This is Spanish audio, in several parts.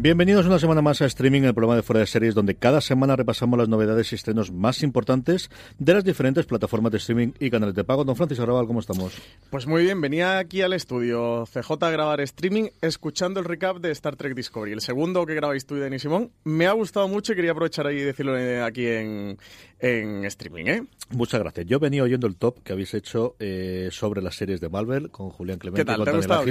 Bienvenidos una semana más a Streaming, el programa de Fuera de Series, donde cada semana repasamos las novedades y estrenos más importantes de las diferentes plataformas de streaming y canales de pago. Don Francisco Arrabal, ¿cómo estamos? Pues muy bien, venía aquí al estudio CJ a grabar streaming escuchando el recap de Star Trek Discovery, el segundo que grabáis tú y Denis Simón. Me ha gustado mucho y quería aprovechar ahí y decirlo aquí en, en streaming, ¿eh? Muchas gracias. Yo venía oyendo el top que habéis hecho eh, sobre las series de Marvel con Julián Clemente. ¿Qué tal? y con ¿Te ha gustado?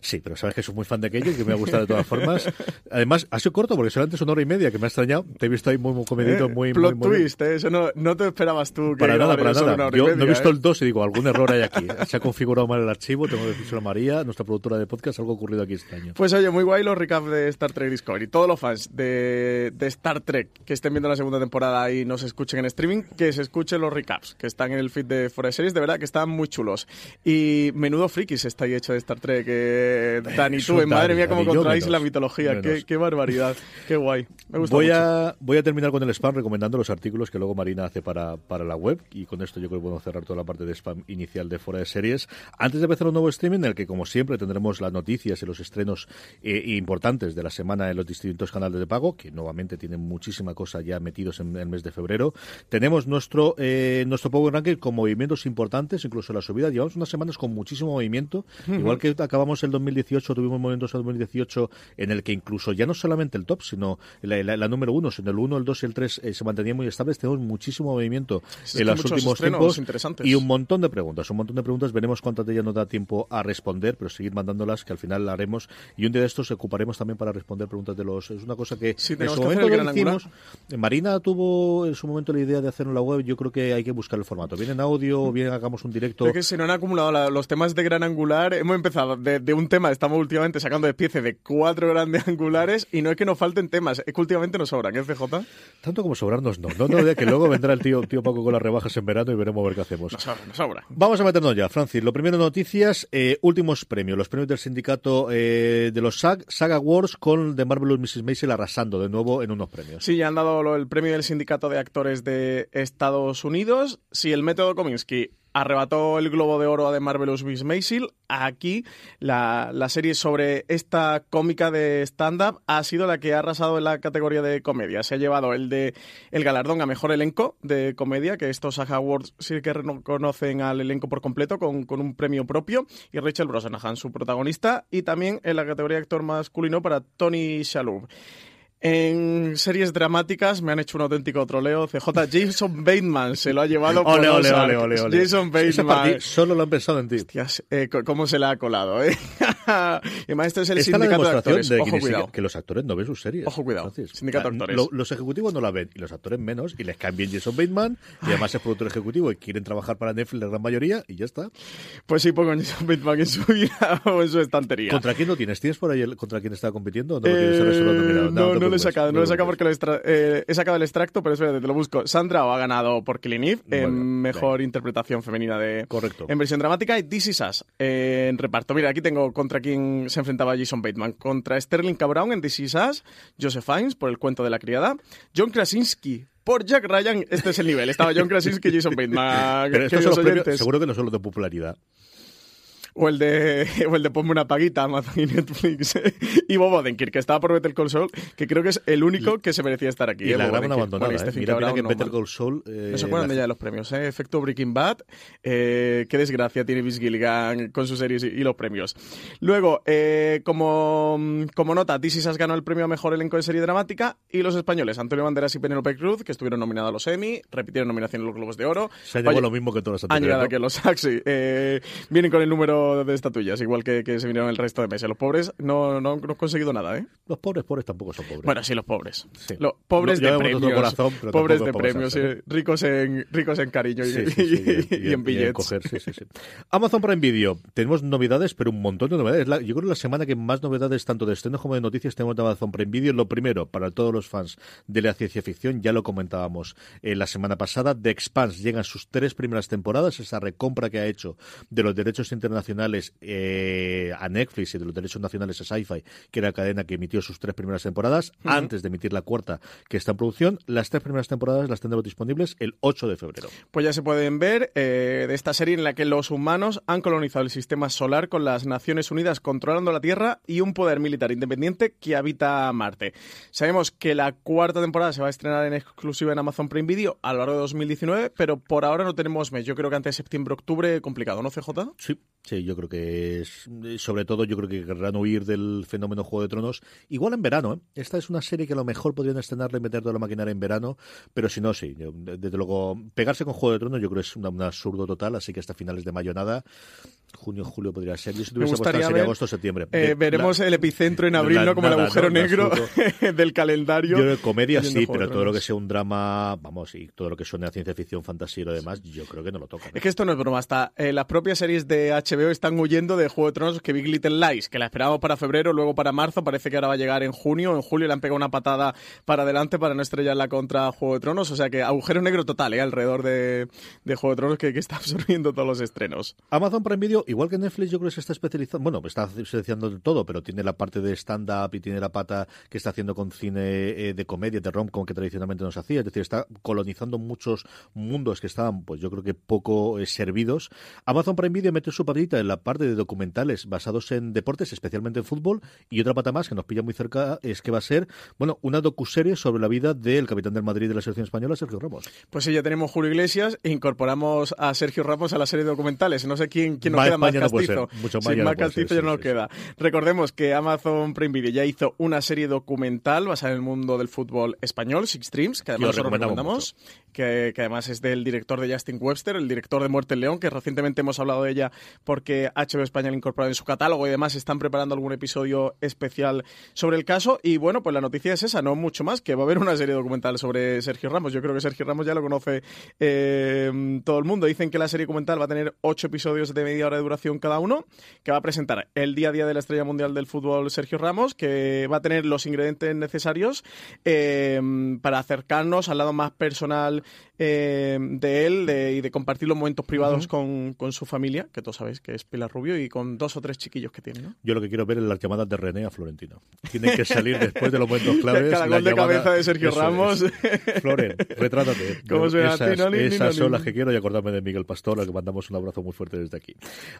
Sí, pero sabes que soy muy fan de aquello y que me ha gustado de todas formas. Además, ha sido corto porque solamente es una hora y media, que me ha extrañado. Te he visto ahí muy, muy comedito, Eh, muy, Plot muy, muy twist, ¿eh? Eso no, no te esperabas tú que Para nada, para nada. Yo no he media, visto ¿eh? el 2 y digo, algún error hay aquí. Se ha configurado mal el archivo, tengo que decírselo a María, nuestra productora de podcast, algo ocurrido aquí este año. Pues oye, muy guay los recaps de Star Trek Discovery. Todos los fans de, de Star Trek que estén viendo la segunda temporada y no se escuchen en streaming, que se escuchen los recaps que están en el feed de Forest Series. De verdad que están muy chulos. Y menudo frikis está ahí hecho de Star Trek. eh, Dani, Eso, tú, eh, madre mía, cómo controláis la mitología. menos. Qué, qué barbaridad. Qué guay. Me gusta Voy mucho. a, voy a terminar con el spam recomendando los artículos que luego Marina hace para, para la web y con esto yo creo que podemos cerrar toda la parte de spam inicial de fuera de series. Antes de empezar un nuevo streaming en el que como siempre tendremos las noticias y los estrenos eh, importantes de la semana en los distintos canales de pago, que nuevamente tienen muchísima cosa ya metidos en el mes de febrero. Tenemos nuestro, eh, nuestro Power Ranking con movimientos importantes, incluso la subida. Llevamos unas semanas con muchísimo movimiento. Igual que acabamos el 2018, tuvimos movimientos en 2018 en el que incluso ya no solamente el top, sino la, la- la número uno, sino el 1, el 2 y el 3 eh, se mantenían muy estables. Tenemos muchísimo movimiento en los últimos tiempos interesantes. y un montón de preguntas. Un montón de preguntas. Veremos cuántas de ellas nos da tiempo a responder, pero seguir mandándolas, que al final la haremos. Y un día de estos ocuparemos también para responder preguntas de los. Es una cosa que Sí, en su momento hacer lo hicimos. Marina tuvo en su momento la idea de hacerlo en la web. Yo creo que hay que buscar el formato. Bien en audio, bien hagamos un directo. Es que se nos han acumulado la- los temas de gran angular. Hemos empezado de, de un tema, estamos últimamente sacando de piece de cuatro grandes angulares y no es que nos falten temas, es que últimamente nos sobran, ¿eh, CJ? Tanto como sobrarnos, no. No, no, de que luego vendrá el tío, tío Paco con las rebajas en verano y veremos a ver qué hacemos. Nos sobra, nos sobra. Vamos a meternos ya, Francis. Lo primero, noticias, eh, últimos premios. Los premios del sindicato eh, de los SAG, SAG Awards, con The Marvelous Mrs. Maisel arrasando de nuevo en unos premios. Sí, ya han dado el premio del Sindicato de Actores de Estados Unidos. Si el método Kominsky arrebató el Globo de Oro a The Marvelous Miss Maisel, aquí la, la serie sobre esta cómica de stand-up ha sido la que ha arrasado en la categoría de comedia. Se ha llevado el de el galardón a mejor elenco de comedia, que estos SAG Awards sí que reconocen al elenco por completo con, con un premio propio, y Rachel Brosnahan, su protagonista, y también en la categoría de actor masculino para Tony Shalhoub. En series dramáticas me han hecho un auténtico troleo. CJ Jason Bateman se lo ha llevado por Ole, ole, ole, ole, ole. Jason Bateman. solo lo han pensado en ti. Hostias, eh, ¿Cómo se le ha colado, eh? y este es el Esta es la sindicato de demostración actores. de que, Ojo, los actores no ven sus series. Ojo, cuidado. Sindicato de O sea, actores. lo- los ejecutivos no la ven y los actores menos y les caen bien Jason Bateman y además es productor ejecutivo y quieren trabajar para Netflix la gran mayoría y ya está. Pues sí, pongo Jason Bateman en su vida o en su estantería. ¿Contra quién no tienes? ¿Tienes por ahí el- contra quién está compitiendo? No, lo tienes Eh, no, no, te lo he sacado, no lo he sacado porque lo eh, he sacado el extracto, pero espérate, te lo busco. Sandra O ha ganado por Killing Eve en Bueno, mejor interpretación femenina de Correcto. en versión dramática y This Is Us eh, en reparto. Mira, aquí tengo contra quién se enfrentaba Jason Bateman. Contra Sterling K. Brown en This Is Us, Joseph Fiennes por El cuento de la criada, John Krasinski por Jack Ryan. Este es el nivel. Estaba John Krasinski y Jason Bateman. Pero estos queridos son los premios, oyentes. seguro que no son los de popularidad. O el de, o el de Ponme una paguita, Amazon y Netflix. y Bob Odenkirk, que estaba por Better Call Saul, que creo que es el único que se merecía estar aquí. Y ¿eh? la gran abandonada. Bueno, ¿eh? Stephen Mira, mira que no, Better. Call Saul... eh, No se acuerdan de la- ya de los premios, ¿eh? Efecto Breaking Bad. Eh, qué desgracia tiene Vince Gilligan con sus series y, y los premios. Luego, eh, como, como nota, This Is Us ganó el premio a mejor elenco de serie dramática. Y los españoles, Antonio Banderas y Penélope Cruz, que estuvieron nominados a los Emmy, repitieron nominación en los Globos de Oro. Se Oye, lo mismo que todas las han anteriores. llegado ¿no? aquí a los Saxi. Eh, vienen con el número de estatuillas, igual que, que se vinieron el resto de meses. Los pobres no, no, no han conseguido nada, ¿eh? Los pobres, pobres tampoco son pobres. Bueno, sí, los pobres. Sí. Los pobres Lo de premios. corazón, pobres de premios, pasarse, eh, ricos, en, ricos en cariño y, Sí, sí, sí, y- y en billetes. coger, sí, sí, sí. Amazon Prime Video. Tenemos novedades, pero un montón de novedades. La- yo creo que la semana que más novedades, tanto de estrenos como de noticias, tenemos de Amazon Prime Video. Lo primero, para todos los fans de la ciencia ficción, ya lo comentábamos eh, la semana pasada, The Expanse llegan sus tres primeras temporadas, esa recompra que ha hecho de los derechos internacionales eh, a Netflix y de los derechos nacionales a Sci-Fi, que era la cadena que emitió sus tres primeras temporadas, antes de emitir la cuarta que está en producción. Las tres primeras temporadas las tendremos disponibles el 8 de febrero. Pues ya se pueden ver eh, de esta serie en la que los humanos han colonizado el sistema solar con las Naciones Unidas controlando la Tierra y un poder militar independiente que habita Marte. Sabemos que la cuarta temporada se va a estrenar en exclusiva en Amazon Prime Video a lo largo de 2019, pero por ahora no tenemos mes. Yo creo que antes de septiembre-octubre complicado, ¿no, CJ? Sí, sí, yo creo que es, sobre todo yo creo que querrán huir del fenómeno Juego de Tronos. Igual en verano, ¿eh? Esta es una serie que a lo mejor podrían estrenarla y meter toda la maquinaria en verano, pero si no, sí. Desde luego, pegarse con Juego de Tronos yo creo que es un absurdo total, así que hasta finales de mayo nada. Junio, julio podría ser. Yo si tuviese apostado sería ver, agosto, septiembre. Eh, veremos la- el epicentro en abril, la- ¿no? Como el agujero negro absoluto. del calendario. Yo creo que comedia sí, pero todo lo que sea un drama, vamos, y todo lo que suene a ciencia ficción, fantasía y lo demás, yo creo que no lo tocan. Es que esto no es broma, hasta eh, las propias series de HBO están huyendo de Juego de Tronos que Big Little Lies, que la esperábamos para febrero, luego para marzo, parece que ahora va a llegar en junio, en julio le han pegado una patada para adelante para no estrellarla contra Juego de Tronos, o sea que agujero negro total, ¿eh? alrededor de, de Juego de Tronos que, que está absorbiendo todos los estrenos. Amazon Prime Video, igual que Netflix, yo creo que se está especializando, bueno, está seleccionando de todo, pero tiene la parte de stand-up y tiene la pata que está haciendo con cine eh, de comedia, de rom-com que tradicionalmente nos hacía, es decir, está colonizando muchos mundos que estaban, pues yo creo que poco eh, servidos. Amazon Prime Video mete su patita en la parte de documentales basados en deportes, especialmente en fútbol, y otra pata más que nos pilla muy cerca es que va a ser, bueno, una docuserie sobre la vida del capitán del Madrid de la selección española, Sergio Ramos. Pues sí, ya tenemos Julio Iglesias e incorporamos a Sergio Ramos a la serie de documentales. No sé quién, quién nos queda más no castizo. mucho más no más ser, castizo ya sí, no sí, queda. Recordemos que Amazon Prime Video ya hizo una serie documental basada en el mundo del fútbol español, Six Streams, que además os recomendamos que, que además es del director de Justin Webster, el director de Muerte en León, que recientemente hemos hablado de ella porque HBO España la ha incorporado en su catálogo y además están preparando algún episodio especial sobre el caso. Y bueno, pues la noticia es esa, no mucho más, que va a haber una serie documental sobre Sergio Ramos. Yo creo que Sergio Ramos ya lo conoce eh, todo el mundo. Dicen que la serie documental va a tener ocho episodios de media hora de duración cada uno, que va a presentar el día a día de la estrella mundial del fútbol Sergio Ramos, que va a tener los ingredientes necesarios eh, para acercarnos al lado más personal eh, de él de- y de compartir los momentos privados con, con su familia, que todos sabéis que es Pilar Rubio, y con dos o tres chiquillos que tiene, ¿no? Yo lo que quiero ver es las llamadas de René a Florentino. Tienen que salir después de los momentos claves. Cada gol de llamada- cabeza de Sergio Eso Ramos. es. Floren, retrátate. ¿Cómo? Esas, Tino, ni, ni, esas ni, son ni. las que quiero y acordarme de Miguel Pastor, al que mandamos un abrazo muy fuerte desde aquí.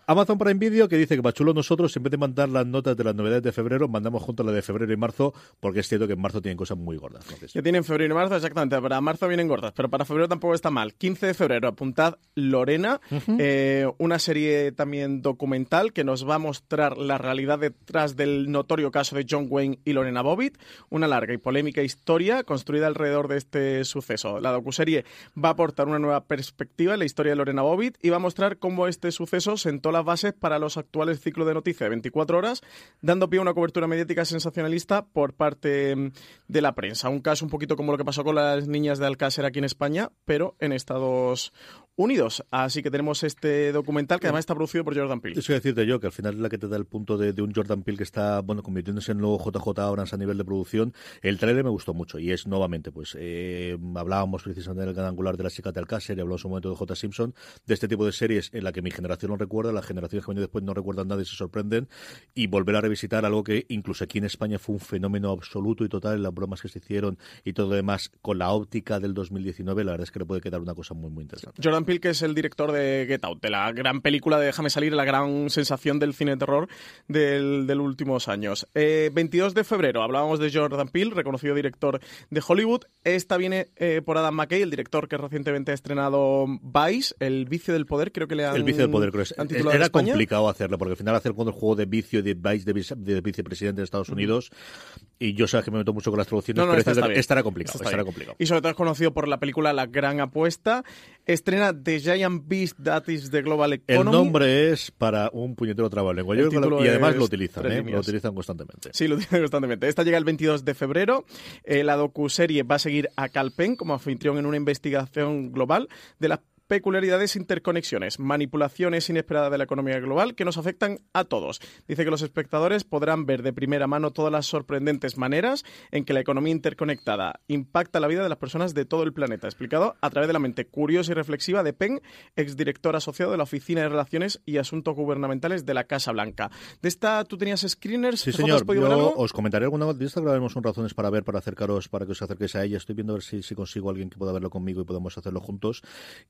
Amazon Prime Video que dice que para chulo nosotros, en vez de mandar las notas de las novedades de febrero, mandamos junto a la de febrero y marzo, porque es cierto que en marzo tienen cosas muy gordas. Entonces, Que tienen febrero y marzo, exactamente. Para marzo vienen gordas, pero para febrero tampoco está mal. 15 de febrero, apuntad Lorena, eh, una serie también documental que nos va a mostrar la realidad detrás del notorio caso de John Wayne y Lorena Bobbitt. Una larga y polémica historia construida alrededor de este suceso. La docuserie va a aportar una nueva perspectiva en la historia de Lorena Bobbitt y va a mostrar cómo este suceso sentó las bases para los actuales ciclos de noticias de 24 horas, dando pie a una cobertura mediática sensacionalista por parte mm, de la prensa. Un caso un poquito como lo que pasó con las niñas de Alcácer aquí en España, pero en Estados Unidos. Así que tenemos este documental que además está producido por Jordan Peele. Eso decirte yo, que al final es la que te da el punto de, de un Jordan Peele que está, bueno, convirtiéndose en el nuevo JJ Abrams a nivel de producción. El trailer me gustó mucho y es nuevamente, pues, eh, hablábamos precisamente del gran angular de la chica de Alcácer y hablamos un momento de J. Simpson, de este tipo de series en la que mi generación no recuerda, las generaciones que vienen después no recuerdan nada y se sorprenden, y volver a revisitar algo que incluso aquí en España fue un fenómeno absoluto y total en las bromas que se hicieron y todo lo demás con la óptica del 2019, la verdad es que le puede quedar una cosa muy, muy interesante. Jordan Que es el director de Get Out, de la gran película de Déjame salir, la gran sensación del cine de terror del, de los últimos años. 22 de febrero hablábamos de Jordan Peele, reconocido director de Hollywood. Esta viene por Adam McKay, el director que recientemente ha estrenado Vice, El vicio del poder, creo que le han El vicio del poder, creo que Era complicado hacerlo, porque al final hacer cuando el juego de vicio de Vice de, vicepresidente de Estados Unidos, y yo sé que me meto mucho con las traducciones, pero esta, era complicado, complicado. Y sobre todo es conocido por la película La Gran Apuesta. Estrena The Giant Beast That is the Global Economy. El nombre es para un puñetero trabalengua. y además lo utilizan, ¿eh? lo utilizan constantemente. Sí, lo utilizan constantemente. Esta llega el 22 de febrero. Eh, la docuserie va a seguir a Calpen como anfitrión en una investigación global de las peculiaridades, interconexiones, manipulaciones inesperadas de la economía global que nos afectan a todos. Dice que los espectadores podrán ver de primera mano todas las sorprendentes maneras en que la economía interconectada impacta la vida de las personas de todo el planeta, explicado a través de la mente curiosa y reflexiva de Penn, exdirector asociado de la Oficina de Relaciones y Asuntos Gubernamentales de la Casa Blanca. ¿De esta tú tenías screeners? Sí, señor. Yo os comentaré alguna de esta grabaremos un razones para ver, para acercaros, para que os acerquéis a ella. Estoy viendo a ver si, si consigo a alguien que pueda verlo conmigo y podemos hacerlo juntos.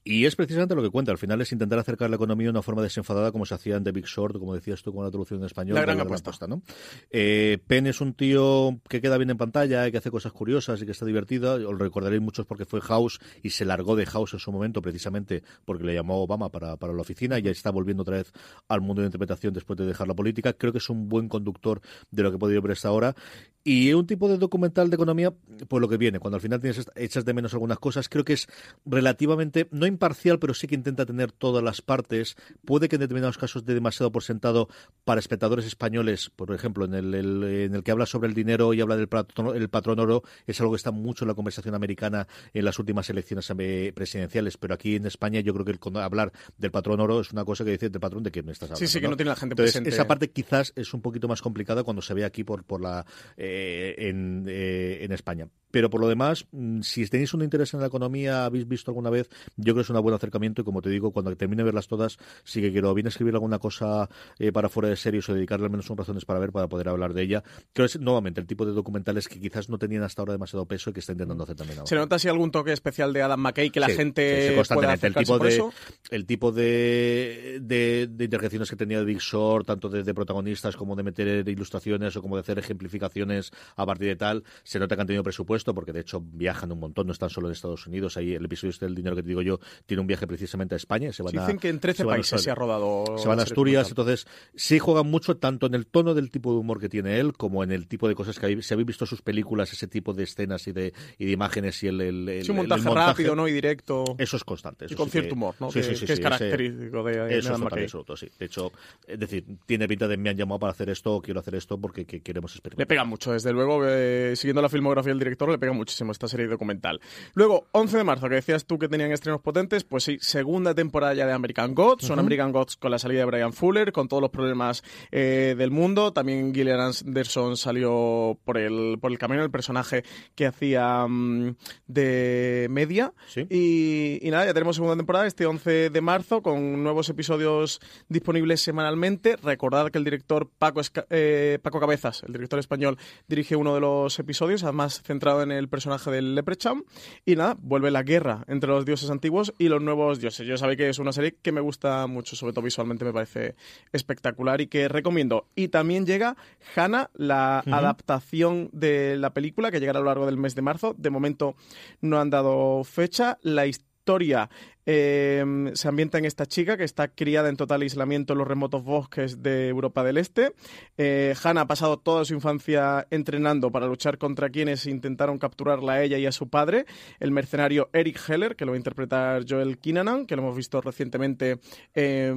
Y es precisamente lo que cuenta. Al final es intentar acercar la economía de una forma desenfadada, como se hacía en The Big Short, como decías tú con la traducción en español. La gran, apuesta. ¿no? Eh, Penn es un tío que queda bien en pantalla, y que hace cosas curiosas y que está divertido. Os recordaréis muchos porque fue House y se largó de House en su momento, precisamente porque le llamó Obama para, para la oficina y ya está volviendo otra vez al mundo de interpretación después de dejar la política. Creo que es un buen conductor de lo que he podido ver hasta ahora. Y un tipo de documental de economía, pues lo que viene, cuando al final tienes echas de menos algunas cosas, creo que es relativamente, no imparcial, pero sí que intenta tener todas las partes. Puede que en determinados casos dé demasiado por sentado para espectadores españoles, por ejemplo, en el, en el que habla sobre el dinero y habla del patrón, el patrón oro, es algo que está mucho en la conversación americana en las últimas elecciones presidenciales, pero aquí en España yo creo que el, hablar del patrón oro es una cosa que dice del patrón de quién me estás hablando. Sí, sí, que no, tiene la gente Entonces, presente. Esa parte quizás es un poquito más complicada cuando se ve aquí por, por la eh, en, eh, en España. Pero por lo demás, mm, si tenéis un interés en la economía, habéis visto alguna vez, yo creo que es un buen acercamiento y como te digo, cuando termine de verlas todas, sí que quiero bien escribir alguna cosa eh, para fuera de series o dedicarle al menos un razones para ver, para poder hablar de ella. Creo que es nuevamente el tipo de documentales que quizás no tenían hasta ahora demasiado peso y que está intentando hacer también ahora. ¿Se nota así algún toque especial de Adam McKay que la gente constantemente el tipo de el tipo de, de, de, interjecciones que tenía Big Short, tanto de, de, protagonistas como de meter ilustraciones o como de hacer ejemplificaciones a partir de tal, se nota que han tenido presupuesto porque de hecho viajan un montón, no están solo en Estados Unidos. Ahí el episodio este del dinero que te digo yo tiene un viaje precisamente a España. Se van Dicen que en 13 países se ha rodado. Se van a Asturias, entonces sí juegan mucho tanto en el tono del tipo de humor que tiene él como en el tipo de cosas que hay, si habéis visto sus películas, ese tipo de escenas y de, y de imágenes y el, el, un montaje, rápido, ¿no? Y directo. Eso es constante. y con cierto humor, ¿no? Sí, que, sí, que es característico de Eso es absoluto, sí. De hecho, es decir, tiene pinta de me han llamado para hacer esto o quiero hacer esto porque queremos experimentar. Le pega mucho, desde luego, eh, siguiendo la filmografía del director, le pega muchísimo esta serie documental. Luego, 11 de marzo, que decías tú que tenían estrenos potentes, pues sí, segunda temporada ya de American Gods. Son American Gods con la salida de Brian Fuller, con todos los problemas eh, del mundo. También Gillian Anderson salió por el, por el camino, el personaje que hacía um, de media. ¿Sí? Y, y, nada, ya tenemos segunda temporada este 11 de marzo con nuevos episodios disponibles semanalmente. Recordad que el director Paco, eh, Paco Cabezas, el director español, dirige uno de los episodios, además centrado en el personaje del Leprechaun. Y nada, vuelve la guerra entre los dioses antiguos y los nuevos dioses. Yo sabéis que es una serie que me gusta mucho, sobre todo visualmente me parece espectacular y que recomiendo. Y también llega Hannah, la uh -huh. adaptación de la película que llegará a lo largo del mes de marzo. De momento no han dado fecha. La historia eh, se ambienta en esta chica que está criada en total aislamiento en los remotos bosques de Europa del Este. Eh, Hannah ha pasado toda su infancia entrenando para luchar contra quienes intentaron capturarla a ella y a su padre, el mercenario Eric Heller, que lo va a interpretar Joel Kinnanan, que lo hemos visto recientemente. Eh,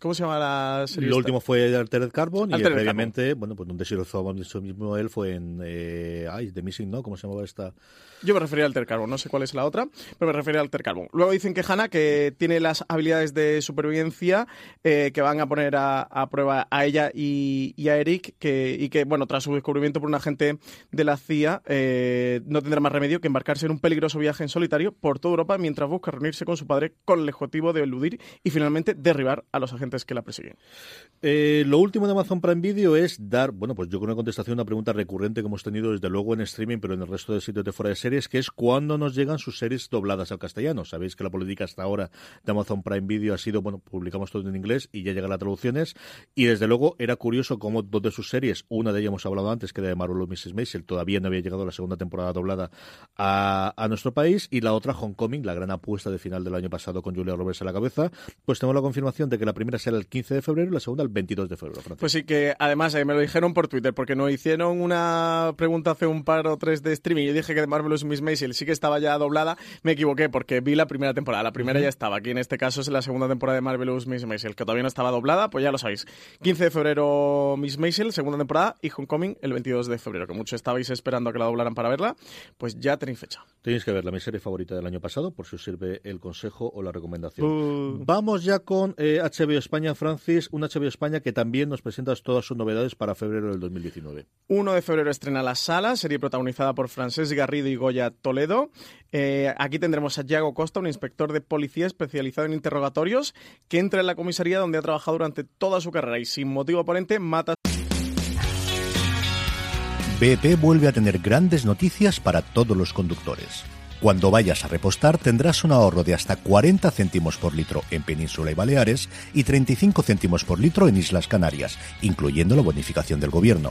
¿Cómo se llama la serie? Lo último fue Altered Carbon Altered y previamente, Carbon. bueno, pues donde se lo mismo él fue en. Eh, ay, The Missing, ¿no? ¿Cómo se llamaba esta? Yo me refería a Alter Carbon, no sé cuál es la otra, pero me refería a Alter Carbon. Luego dicen que Hannah, que tiene las habilidades de supervivencia eh, que van a poner a, prueba a ella y, a Eric, que, y que, bueno, tras su descubrimiento por un agente de la CIA, eh, no tendrá más remedio que embarcarse en un peligroso viaje en solitario por toda Europa mientras busca reunirse con su padre con el objetivo de eludir y finalmente derribar a los agentes que la persiguen. Eh, lo último de Amazon Prime Video es dar, bueno, pues yo con una contestación a una pregunta recurrente que hemos tenido desde luego en streaming, pero en el resto de sitios de fuera de series, que es cuándo nos llegan sus series dobladas al castellano. Sabéis que la política hasta ahora de Amazon Prime Video ha sido, bueno, publicamos todo en inglés y ya llegan las traducciones. Y desde luego era curioso cómo dos de sus series, una de ellas hemos hablado antes, que era de Marvel Mrs. Maisel, todavía no había llegado la segunda temporada doblada a, a nuestro país, y la otra, Homecoming, la gran apuesta de final del año pasado con Julia Roberts a la cabeza, pues tenemos la confirmación de que la primera será el 15 de febrero y la segunda el 22 de febrero. Pues sí, que además eh, me lo dijeron por Twitter, porque nos hicieron una pregunta hace un par o tres de streaming. Yo dije que de Marvelous Miss Maisel sí que estaba ya doblada. Me equivoqué porque vi la primera temporada. La primera ya estaba. Aquí en este caso es la segunda temporada de Marvelous Miss Maisel, que todavía no estaba doblada, pues ya lo sabéis. 15 de febrero Miss Maisel, segunda temporada, y Homecoming el 22 de febrero, que muchos estabais esperando a que la doblaran para verla. Pues ya tenéis fecha. Tenéis que verla, mi serie favorita del año pasado, por si os sirve el consejo o la recomendación. Vamos ya con HBO eh, España, Francis, un HBO España que también nos presenta todas sus novedades para febrero del 2019. 1 de febrero estrena La Sala, serie protagonizada por Francés Garrido y Goya Toledo. Eh, aquí tendremos a Yago Costa, un inspector de policía especializado en interrogatorios, que entra en la comisaría donde ha trabajado durante toda su carrera y sin motivo aparente mata. BP vuelve a tener grandes noticias para todos los conductores. Cuando vayas a repostar tendrás un ahorro de hasta 40 céntimos por litro en Península y Baleares y 35 céntimos por litro en Islas Canarias, incluyendo la bonificación del gobierno.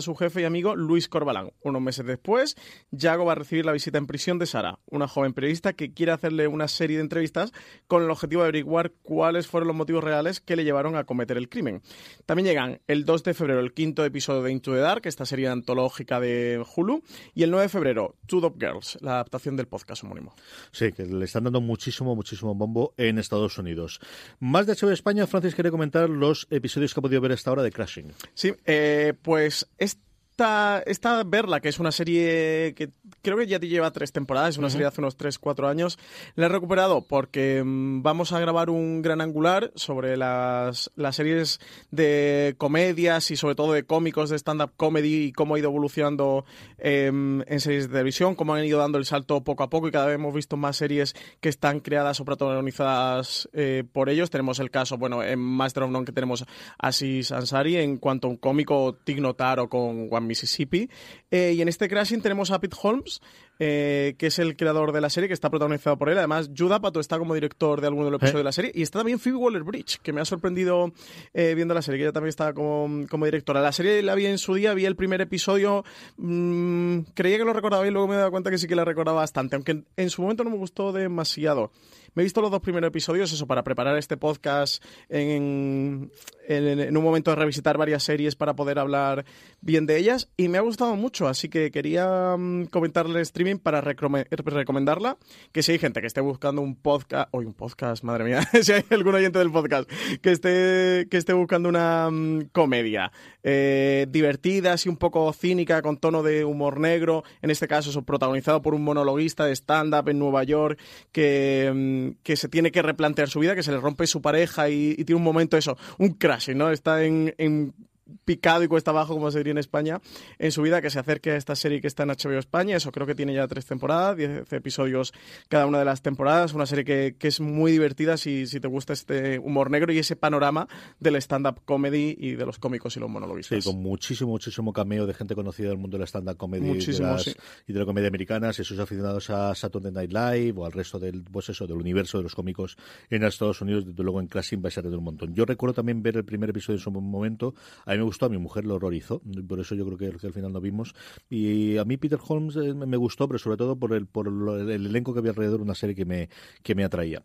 Su jefe y amigo Luis Corbalán. Unos meses después, Yago va a recibir la visita en prisión de Sara, una joven periodista que quiere hacerle una serie de entrevistas con el objetivo de averiguar cuáles fueron los motivos reales que le llevaron a cometer el crimen. También llegan el 2 de febrero el quinto episodio de Into the Dark, esta serie antológica de Hulu, y el 9 de febrero Two Dop Girls, la adaptación del podcast homónimo. Sí, que le están dando muchísimo, muchísimo bombo en Estados Unidos. Más de HBO España, Francis quiere comentar los episodios que ha podido ver hasta ahora de Crashing. Sí, eh, pues esta, esta Verla, que es una serie que creo que ya te lleva tres temporadas, es una serie de hace unos 3, 4 años, la he recuperado porque mm, vamos a grabar un gran angular sobre las, las series de comedias y sobre todo de cómicos de stand-up comedy y cómo ha ido evolucionando em, en series de televisión, cómo han ido dando el salto poco a poco y cada vez hemos visto más series que están creadas o protagonizadas eh, por ellos. Tenemos el caso, bueno, en Master of None que tenemos a Asis Ansari en cuanto a un cómico Tig Notaro con One Mississippi. Eh, y en este Crashing tenemos a Pete Holmes, eh, que es el creador de la serie, que está protagonizado por él. Además, Judah Pato está como director de alguno de los episodios de la serie. Y está también Phoebe Waller-Bridge, que me ha sorprendido eh, viendo la serie, que ella también está como, como, directora. La serie la vi en su día, vi el primer episodio, mmm, creía que lo recordaba y luego me he dado cuenta que sí que la recordaba bastante, aunque en su momento no me gustó demasiado. Me he visto los dos primeros episodios, eso, para preparar este podcast en, en, un momento de revisitar varias series para poder hablar bien de ellas y me ha gustado mucho, así que quería um, comentarle en para recomendarla, que si hay gente que esté buscando un podcast, hoy un podcast, madre mía, si hay algún oyente del podcast que esté, que esté buscando una um, comedia eh, divertida, así un poco cínica, con tono de humor negro, en este caso eso, protagonizado por un monologuista de stand-up en Nueva York que, um, que se tiene que replantear su vida, que se le rompe su pareja y, tiene un momento eso, un crash ¿no? Está en picado y cuesta abajo, como se diría en España, en su vida, que se acerque a esta serie que está en HBO España. Eso creo que tiene ya tres temporadas, diez episodios cada una de las temporadas. Una serie que, que es muy divertida si, si, te gusta este humor negro y ese panorama del stand-up comedy y de los cómicos y los monologuistas. Sí, con muchísimo, muchísimo cameo de gente conocida del mundo del stand-up comedy muchísimo, de y de la comedia americana, esos aficionados a Saturday Night Live o al resto del, pues eso, del universo de los cómicos en Estados Unidos, desde luego en Crashing va a ser de un montón. Yo recuerdo también ver el primer episodio en su momento, a mí me gustó a mi mujer lo horrorizó, por eso yo creo que, al final no vimos. Y a mí Peter Holmes eh, me gustó, pero sobre todo por el, por el elenco que había alrededor, una serie que me, que me atraía.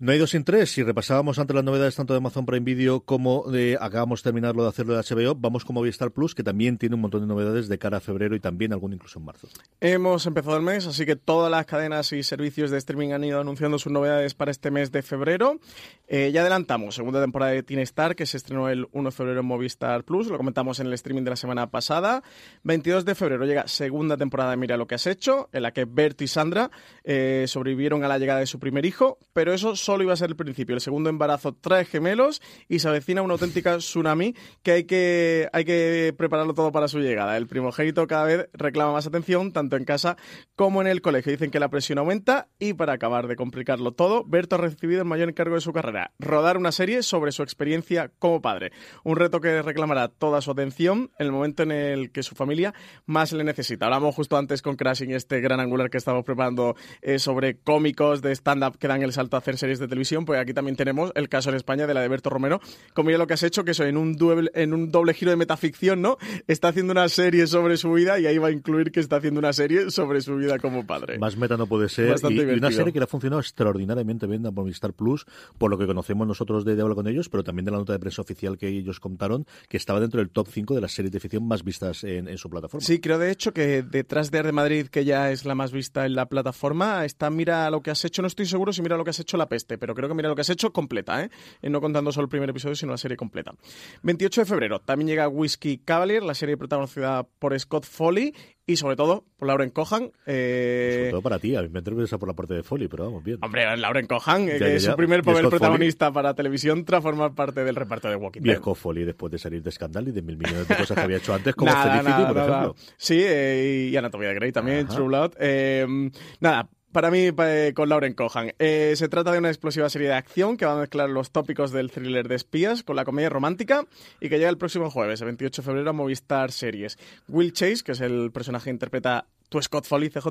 No hay dos sin tres. Si repasábamos antes las novedades tanto de Amazon Prime Video como de acabamos de de hacerlo de HBO, vamos con Movistar Plus, que también tiene un montón de novedades de cara a febrero y también algún incluso en marzo. Hemos empezado el mes, así que todas las cadenas y servicios de streaming han ido anunciando sus novedades para este mes de febrero. Eh, ya adelantamos, segunda temporada de Teen Star, que se estrenó el 1 de febrero en Movistar Plus, lo comentamos en el streaming de la semana pasada. 22 de febrero llega segunda temporada de Mira lo que has hecho, en la que Bert y Sandra eh, sobrevivieron a la llegada de su primer hijo, pero eso solo iba a ser el principio. El segundo embarazo trae gemelos y se avecina una auténtica tsunami que hay que, hay que prepararlo todo para su llegada. El primogénito cada vez reclama más atención, tanto en casa como en el colegio. Dicen que la presión aumenta y para acabar de complicarlo todo, Berto ha recibido el mayor encargo de su carrera, rodar una serie sobre su experiencia como padre. Un reto que reclamará toda su atención en el momento en el que su familia más le necesita. Hablamos justo antes con Crashing, este gran angular que estamos preparando eh, sobre cómicos de stand-up que dan el salto a hacer series de televisión pues aquí también tenemos el caso en España de la de Berto Romero. Como ya lo que has hecho, que eso en un, doble, en un doble giro de metaficción, ¿no? Está haciendo una serie sobre su vida y ahí va a incluir que está haciendo una serie sobre su vida como padre. Más meta no puede ser. y, una serie que le ha funcionado extraordinariamente bien a Movistar Plus, por lo que conocemos nosotros de, de hablar con ellos, pero también de la nota de prensa oficial que ellos contaron, que estaba dentro del top 5 de las series de ficción más vistas en, su plataforma. Sí, creo de hecho que detrás de Arde Madrid, que ya es la más vista en la plataforma, está Mira lo que has hecho. No estoy seguro si Mira lo que has hecho La Peste, pero creo que Mira lo que has hecho completa, ¿eh? no contando solo el primer episodio, sino la serie completa. 28 de febrero también llega Whiskey Cavalier, la serie protagonizada por Scott Foley y sobre todo por Lauren Cohan. Eh... Sobre todo para ti, a mí me interesa por la parte de Foley, pero vamos bien. Hombre, Lauren Cohan, eh, que es su primer papel protagonista para televisión tras formar parte del reparto de Walking Dead. Y Scott Foley después de salir de Scandal y de mil millones de cosas que había hecho antes, como Felicity, por ejemplo. Sí, eh, y Anatomía de Grey también, True Blood. Eh, nada, para mí, eh, con Lauren Cohan. Eh, se trata de una explosiva serie de acción que va a mezclar los tópicos del thriller de espías con la comedia romántica y que llega el próximo jueves, el 28 de febrero, a Movistar Series. Will Chase, que es el personaje que interpreta tu Scott Foley, CJ,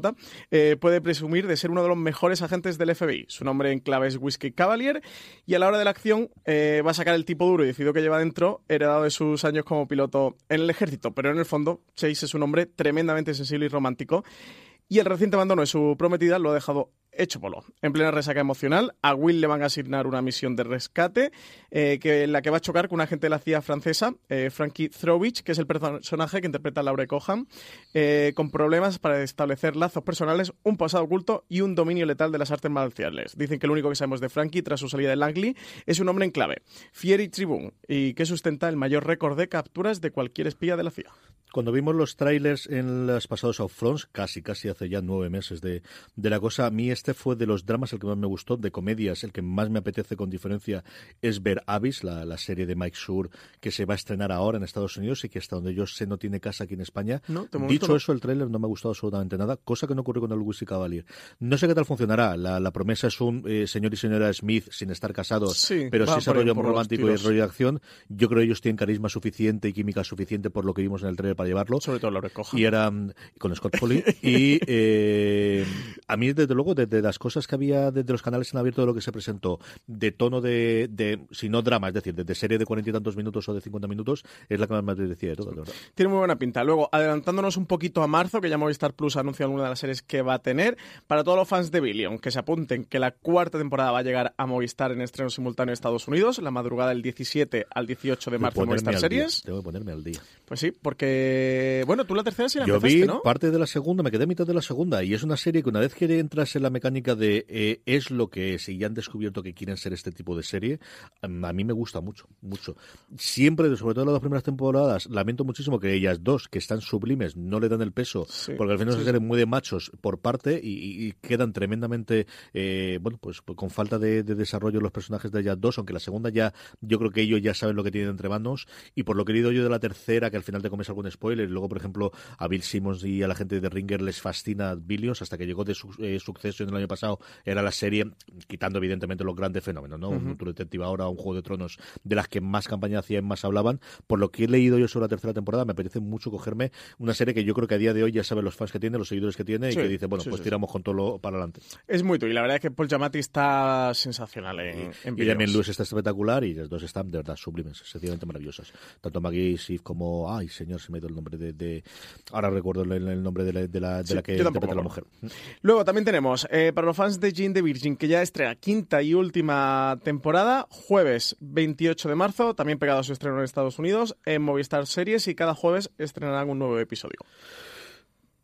eh, puede presumir de ser uno de los mejores agentes del FBI. Su nombre en clave es Whiskey Cavalier y a la hora de la acción va a sacar el tipo duro y decidido que lleva dentro, heredado de sus años como piloto en el ejército. Pero en el fondo, Chase es un hombre tremendamente sensible y romántico y el reciente abandono de su prometida lo ha dejado hecho polo. En plena resaca emocional, a Will le van a asignar una misión de rescate eh, que, en la que va a chocar con un agente de la CIA francesa, eh, Frankie Throwich, que es el personaje que interpreta a Laura Cohan, eh, con problemas para establecer lazos personales, un pasado oculto y un dominio letal de las artes marciales. Dicen que lo único que sabemos de Frankie tras su salida de Langley es un hombre en clave, fier y tribun, y que sustenta el mayor récord de capturas de cualquier espía de la CIA. Cuando vimos los trailers en los pasados Outfronts, casi, casi hace ya nueve meses de, de, la cosa, a mí este fue de los dramas el que más me gustó, de comedias, el que más me apetece con diferencia es ver Abyss, la, la serie de Mike Schur que se va a estrenar ahora en Estados Unidos y que hasta donde yo sé no tiene casa aquí en España. Dicho eso, el trailer no me ha gustado absolutamente nada, cosa que no ocurrió con el Whisky Cavalier. No sé qué tal funcionará. La, la promesa es un eh, señor y señora Smith sin estar casados, pero sí ese rollo romántico y rollo de acción. Yo creo que ellos tienen carisma suficiente y química suficiente por lo que vimos en el trailer para llevarlo. Sobre todo lo recoja. Y era mm, con Scott Foley. y eh, a mí, desde luego, de, las cosas que había desde los canales en abierto de lo que se presentó, de tono de, de si no drama, es decir, de, serie de cuarenta y tantos minutos o de cincuenta minutos, es la que más me decía de todo, verdad. Tiene muy buena pinta. Luego, adelantándonos un poquito a marzo, que ya Movistar Plus ha anunciado alguna de las series que va a tener, para todos los fans de Billion, que se apunten que la cuarta temporada va a llegar a Movistar en estreno simultáneo en Estados Unidos, la madrugada del 17 al 18 de marzo en Movistar Series. Tengo que ponerme al día. Pues sí, porque bueno, tú la tercera sí la Yo vi parte de la segunda, me quedé a mitad de la segunda y es una serie que una vez que entras en la mecánica de eh, es lo que es y ya han descubierto que quieren ser este tipo de serie, a mí me gusta mucho, mucho. Siempre, sobre todo en las dos primeras temporadas, lamento muchísimo que ellas dos, que están sublimes, no le dan el peso, porque al final se sí. muy de machos por parte y, quedan tremendamente, eh, bueno, pues, pues, con falta de, desarrollo los personajes de ellas dos, aunque la segunda ya, yo creo que ellos ya saben lo que tienen entre manos y por lo que he yo de la tercera, que al final te comes algún spoiler. Luego, por ejemplo, a Bill Simmons y a la gente de Ringer les fascina Billions hasta que llegó de su, eh, en el año pasado. Era la serie, quitando evidentemente los grandes fenómenos, ¿no? Un True Detective ahora, un Juego de Tronos, de las que más campaña hacían, más hablaban. Por lo que he leído yo sobre la tercera temporada, me apetece mucho cogerme una serie que yo creo que a día de hoy ya saben los fans que tiene, los seguidores que tiene, y que dice, bueno, pues tiramos con todo lo para adelante. Es muy tú, y la verdad es que Paul Giamatti está sensacional en, en Y también Lewis está espectacular, y los dos están de verdad sublimes, sencillamente maravillosos. Tanto Maggie Sif como, ay señor, se me ha el nombre de, ahora recuerdo el, nombre de la, de la, de la que interpreta la mujer. Luego también tenemos, eh, para los fans de Jean de Virgin, que ya estrena quinta y última temporada, jueves 28 de marzo, también pegado a su estreno en Estados Unidos, en Movistar Series, y cada jueves estrenarán un nuevo episodio.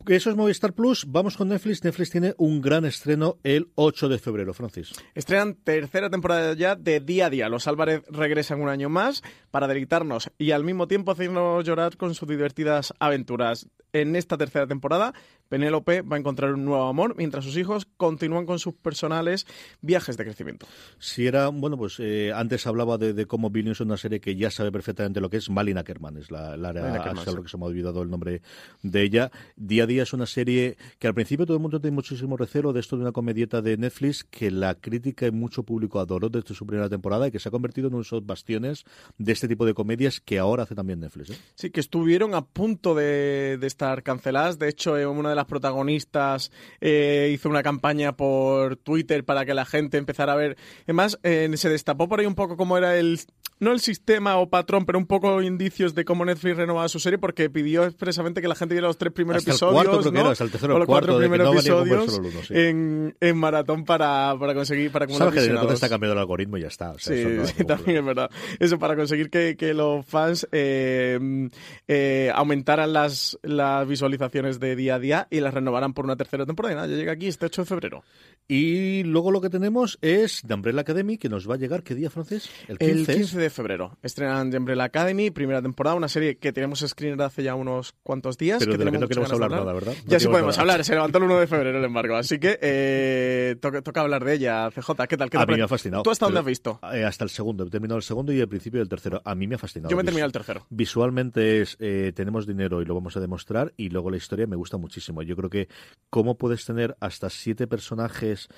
Eso es Movistar Plus. Vamos con Netflix. Netflix tiene un gran estreno el 8 de febrero, Francis. Estrenan tercera temporada ya de día a día. Los Álvarez regresan un año más para deleitarnos y al mismo tiempo hacernos llorar con sus divertidas aventuras. En esta tercera temporada, Penélope va a encontrar un nuevo amor mientras sus hijos continúan con sus personales viajes de crecimiento. Si era, bueno, pues eh, antes hablaba de, cómo Billions es una serie que ya sabe perfectamente lo que es Malin Ackerman, es la, la área, que se me ha olvidado el nombre de ella. Día a día es una serie que al principio todo el mundo tiene muchísimo recelo de esto de una comedieta de Netflix que la crítica y mucho público adoró desde su primera temporada y que se ha convertido en unos bastiones de este tipo de comedias que ahora hace también Netflix. ¿eh? Sí, que estuvieron a punto de, de estar canceladas. De hecho, eh, una de las protagonistas eh, hizo una campaña por Twitter para que la gente empezara a ver. Además, se destapó por ahí un poco cómo era el no el sistema o patrón, pero un poco indicios de cómo Netflix renovaba su serie, porque pidió expresamente que la gente viera los tres primeros episodios. El cuarto, hasta el tercero o los cuatro primeros episodios en, en, maratón para, para conseguir. Para Sabes que de está cambiando el algoritmo y ya está. sí, sí también es verdad. Eso para conseguir que, que los fans eh, eh, aumentaran las, las visualizaciones de día a día y las renovaran por una tercera temporada. ya llega aquí este 8 de febrero. Y luego lo que tenemos es The Umbrella Academy, que nos va a llegar, ¿qué día, francés? El 15, el 15 de febrero. Estrenan The Umbrella Academy, primera temporada, una serie que tenemos screener hace ya unos cuantos días. Pero que de la que no queremos hablar, nada, ¿verdad? ya sí podemos hablar, se levantó el 1 de febrero el embargo, así que eh, toca, toca, hablar de ella. CJ, ¿qué tal? ¿Qué a mí me ha fascinado. ¿Tú hasta dónde has visto? Eh, hasta el segundo, he terminado el segundo y el principio del tercero. A mí me ha fascinado. Yo me he terminado el tercero. Visualmente es, eh, tenemos dinero y lo vamos a demostrar, y luego la historia me gusta muchísimo. Yo creo que cómo puedes tener hasta siete personajes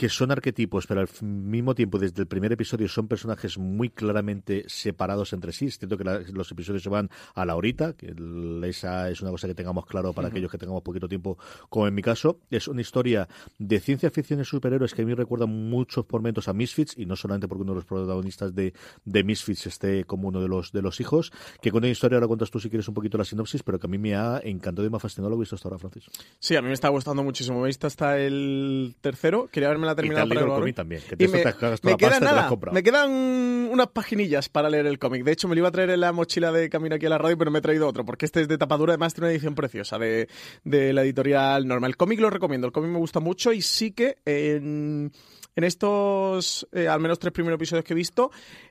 que son arquetipos, pero al mismo tiempo, desde el primer episodio, son personajes muy claramente separados entre sí. Es cierto que los episodios se van a la horita, que esa es una cosa que tengamos claro para aquellos que tengamos poquito tiempo, como en mi caso. Es una historia de ciencia ficción y superhéroes que a mí recuerda muchos momentos a Misfits, y no solamente porque uno de los protagonistas de, de Misfits esté como uno de los, de los hijos, que con una historia ahora cuentas tú si quieres un poquito la sinopsis, pero que a mí me ha encantado y me ha fascinado lo visto hasta ahora, Francis. Sí, a mí me está gustando muchísimo. Me he visto hasta el tercero. Quería verme la terminado para el cómic también. Que te me, me queda nada, me quedan unas paginillas para leer el cómic. De hecho, me lo iba a traer en la mochila de camino aquí a la radio, pero me he traído otro, porque este es de tapadura, además tiene una edición preciosa de, de la editorial normal. El cómic lo recomiendo, el cómic me gusta mucho y sí que en, en estos, eh, al menos tres primeros episodios que he visto,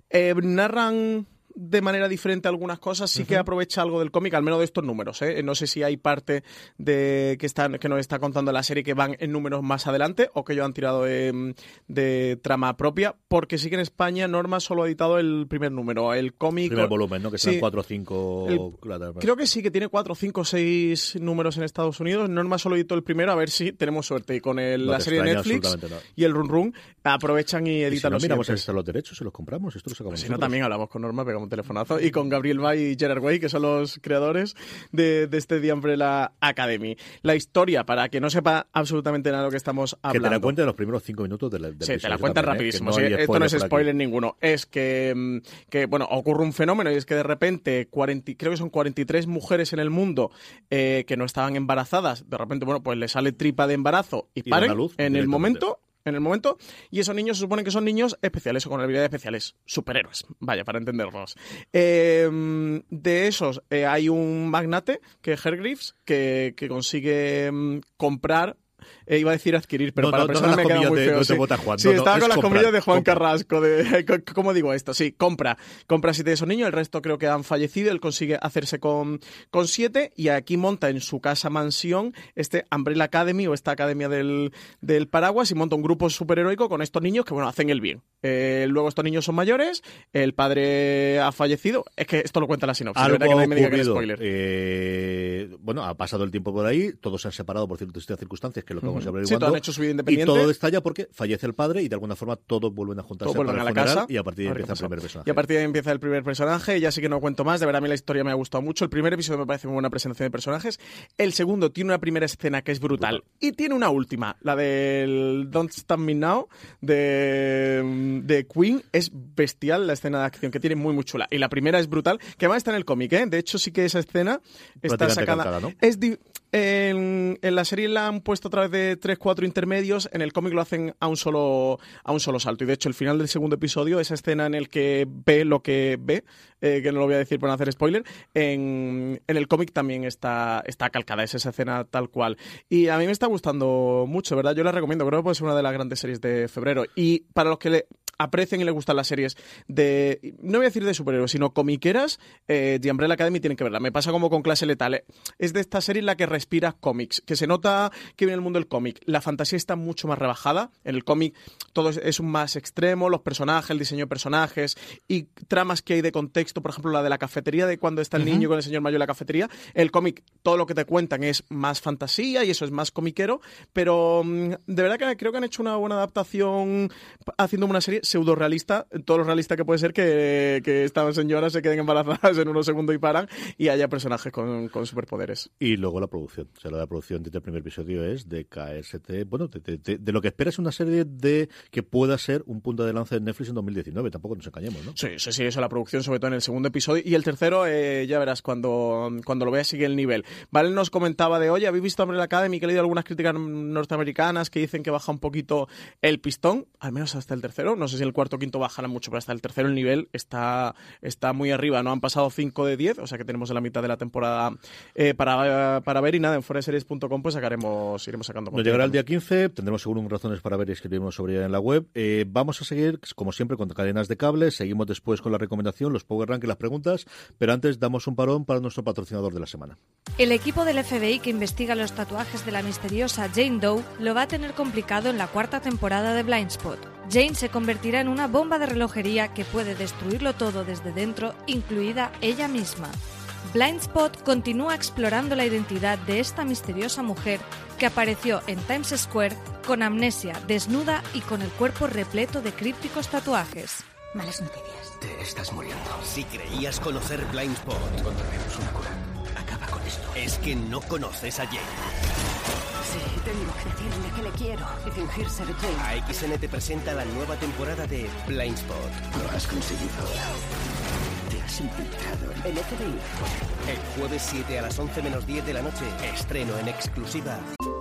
eh, narran de manera diferente algunas cosas, sí que aprovecha algo del cómic, al menos de estos números. ¿eh? No sé si hay parte de que, están, que nos está contando la serie que van en números más adelante o que ellos han tirado de, trama propia, porque sí que en España Norma solo ha editado el primer número. El cómic. Primer volumen, ¿no? Que son cuatro o cinco. creo que sí, que tiene cuatro, cinco, seis números en Estados Unidos. Norma solo editó el primero, a ver si tenemos suerte. Y con el, la serie de Netflix y el Run Run aprovechan y editan ¿Y si no, miramos los derechos y los compramos. Esto lo sacamos. si no, también hablamos con Norma, pegamos telefonazo. Y con Gabriel Bay y Gerard Way, que son los creadores de, este The Umbrella Academy. La historia, para que no sepa absolutamente nada de lo que estamos hablando. Que te la cuente en los primeros cinco minutos del, Sí, te la cuentan ¿eh? rapidísimo. esto no es spoiler ninguno. Es que, mm, que, bueno, ocurre un fenómeno y es que de repente, 40, creo que son 43 mujeres en el mundo eh, que no estaban embarazadas, de repente, bueno, pues le sale tripa de embarazo y, paren en el momento en el momento, y esos niños se supone que son niños especiales o con habilidades especiales, superhéroes, vaya, para entendernos. Em, de esos eh, hay un magnate, que es Hergreaves, que, que consigue em, comprar Eh, iba a decir adquirir, pero No, para no, no me queda muy de- feo. no sí. vota Juan, Sí, no, no, estaba es con las comprar, comillas de Juan. Carrasco. De, ¿Cómo digo esto? Sí, compra. Compra si tienes un niño, el resto creo que han fallecido. Él consigue hacerse con, con siete y aquí monta en su casa mansión este Umbrella Academy o esta academia del, del paraguas y monta un grupo superheroico con estos niños que, bueno, hacen el bien. Eh, luego estos niños son mayores, el padre ha fallecido. Es que esto lo cuenta la sinopsis. de Algo que nadie me diga que es spoiler. Eh, bueno, ha pasado el tiempo por ahí, todos se han separado por ciertas circunstancias, que es lo que vamos a ver Sí, han hecho su vida independiente. Y todo estalla porque fallece el padre y de alguna forma todos vuelven a juntarse Todos vuelven para a la casa. y a partir de ahí empieza el primer personaje. Y a partir de ahí empieza el primer personaje, ya sí que no cuento más, de verdad a mí la historia me ha gustado mucho. El primer episodio me parece muy buena presentación de personajes. El segundo tiene una primera escena que es brutal. Y tiene una última, la del Don't Stop Me Now de, de Queen. Es bestial la escena de acción, que tiene muy, muy chula. Y la primera es brutal, que además está en el cómic, ¿eh? De hecho, sí que esa escena está sacada. calcada, ¿no? Es en, en la serie la han puesto a través de tres, cuatro intermedios. En el cómic lo hacen a un solo a un solo salto. Y de hecho, el final del segundo episodio, esa escena en el que ve lo que ve, eh, que no lo voy a decir por no hacer spoiler, en, en el cómic también está, está calcada. Es esa escena tal cual. Y a mí me está gustando mucho, ¿verdad? Yo la recomiendo. Creo que puede ser una de las grandes series de febrero. Y para los que le aprecien y les gustan las series de, no voy a decir de superhéroes, sino comiqueras, eh, The Umbrella Academy tienen que verla. Me pasa como con Clase Letal. eh. Es de esta serie en la que respira cómics, que se nota que viene el mundo del cómic. La fantasía está mucho más rebajada. En el cómic todo es, es un más extremo, los personajes, el diseño de personajes y tramas que hay de contexto, por ejemplo, la de la cafetería, de cuando está el niño con el señor mayor en la cafetería. El cómic, todo lo que te cuentan es más fantasía y eso es más comiquero, pero mm, de verdad que creo que han hecho una buena adaptación haciendo una serie pseudo realista, todo lo realista que puede ser que, que estas señoras se queden embarazadas en unos segundos y paran y haya personajes con, con superpoderes. Y luego la producción. O sea, la producción desde el primer episodio es de KST. Bueno, de, de- de- de lo que espera es una serie de que pueda ser un punto de lanza de Netflix en 2019. Tampoco nos engañemos, ¿no? Sí, sí, sí, eso, la producción, sobre todo en el segundo episodio. Y el tercero, eh, ya verás, cuando, cuando lo veas sigue el nivel. Vale nos comentaba de, oye, ¿habéis visto Umbrella Academy? Que he leído algunas críticas norteamericanas que dicen que baja un poquito el pistón, al menos hasta el tercero. No sé si el cuarto o quinto bajará mucho, pero hasta el tercero el nivel está, está muy arriba. No han pasado 5 de 10, o sea que tenemos en la mitad de la temporada eh, para, para ver. Y nada, en foreseries.com pues sacaremos, iremos sacando Nos llegará el día 15, tendremos seguro un razones para ver y escribiremos sobre ella en la web. Eh, vamos a seguir, como siempre, con cadenas de cable. Seguimos después con la recomendación, los Power Rank y las preguntas. Pero antes damos un parón para nuestro patrocinador de la semana. El equipo del FBI que investiga los tatuajes de la misteriosa Jane Doe lo va a tener complicado en la cuarta temporada de Blindspot. Jane se convertirá en una bomba de relojería que puede destruirlo todo desde dentro, incluida ella misma. Blindspot continúa explorando la identidad de esta misteriosa mujer que apareció en Times Square con amnesia, desnuda y con el cuerpo repleto de crípticos tatuajes. Malas noticias. Te estás muriendo. Si creías conocer Blindspot, Encontraremos una cura. Con esto. es que no conoces a Jane. Sí, tengo que decirle que le quiero y fingir ser Jane. AXN te presenta la nueva temporada de Blindspot. Lo has conseguido. Te has infiltrado en el FBI. El jueves 7 a las 11 menos 10 de la noche, estreno en exclusiva.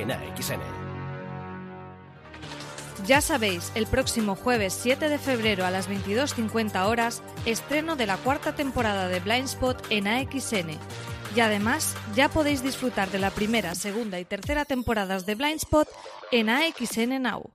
En AXN. Ya sabéis, el próximo jueves 7 de febrero a las 22.50 horas, estreno de la cuarta temporada de Blindspot en AXN. Y además, ya podéis disfrutar de la primera, segunda y tercera temporadas de Blindspot en AXN Now.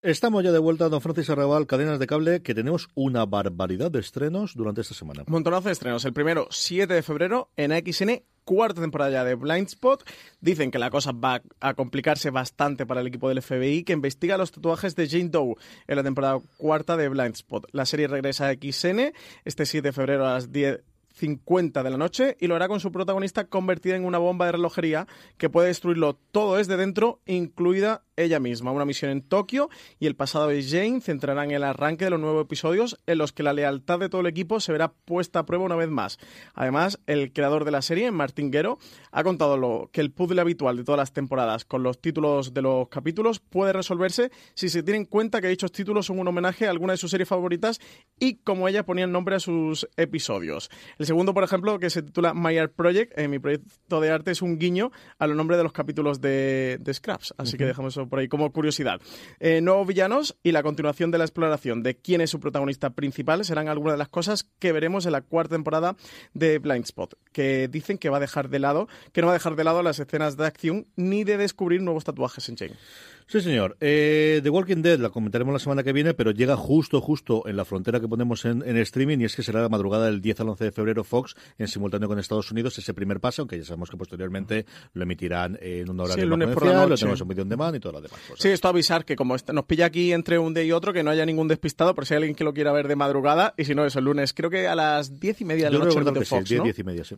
Estamos ya de vuelta, don Francis Arrabal, cadenas de cable, que tenemos una barbaridad de estrenos durante esta semana. Un montonazo de estrenos. El primero, 7 de febrero, en AXN cuarta temporada ya de Blind Spot. Dicen que la cosa va a complicarse bastante para el equipo del FBI que investiga los tatuajes de Jane Doe en la temporada cuarta de Blind Spot. La serie regresa a XN este 7 de febrero a las 10 50 de la noche y lo hará con su protagonista convertida en una bomba de relojería que puede destruirlo todo desde dentro, incluida ella misma. Una misión en Tokio y el pasado de Jane centrarán el arranque de los nuevos episodios en los que la lealtad de todo el equipo se verá puesta a prueba una vez más. Además, el creador de la serie, Martin Guerrero, ha contado lo, que el puzzle habitual de todas las temporadas con los títulos de los capítulos puede resolverse si se tiene en cuenta que dichos títulos son un homenaje a alguna de sus series favoritas y como ella ponía el nombre a sus episodios. El segundo, por ejemplo, que se titula My Art Project, en mi proyecto de arte es un guiño a los nombres de los capítulos de, Scraps, así que dejamos eso por ahí como curiosidad. Eh, nuevos villanos y la continuación de la exploración de quién es su protagonista principal serán algunas de las cosas que veremos en la cuarta temporada de Blind Spot, que dicen que va a dejar de lado, que no va a dejar de lado las escenas de acción ni de descubrir nuevos tatuajes en Jane. Sí, señor. Eh, The Walking Dead la comentaremos la semana que viene, pero llega justo, justo en la frontera que ponemos en, streaming y es que será la madrugada del 10 al 11 de febrero Fox en simultáneo con Estados Unidos ese primer paso, aunque ya sabemos que posteriormente lo emitirán en una hora de lunes por la noche. lo tenemos en video on demand y todas las demás cosas. Sí, esto avisar que como nos pilla aquí entre un día y otro, que no haya ningún despistado por si hay alguien que lo quiera ver de madrugada y si no, eso el lunes, creo que a las 10 y media de la noche de Fox, sí, 10, y media, sí.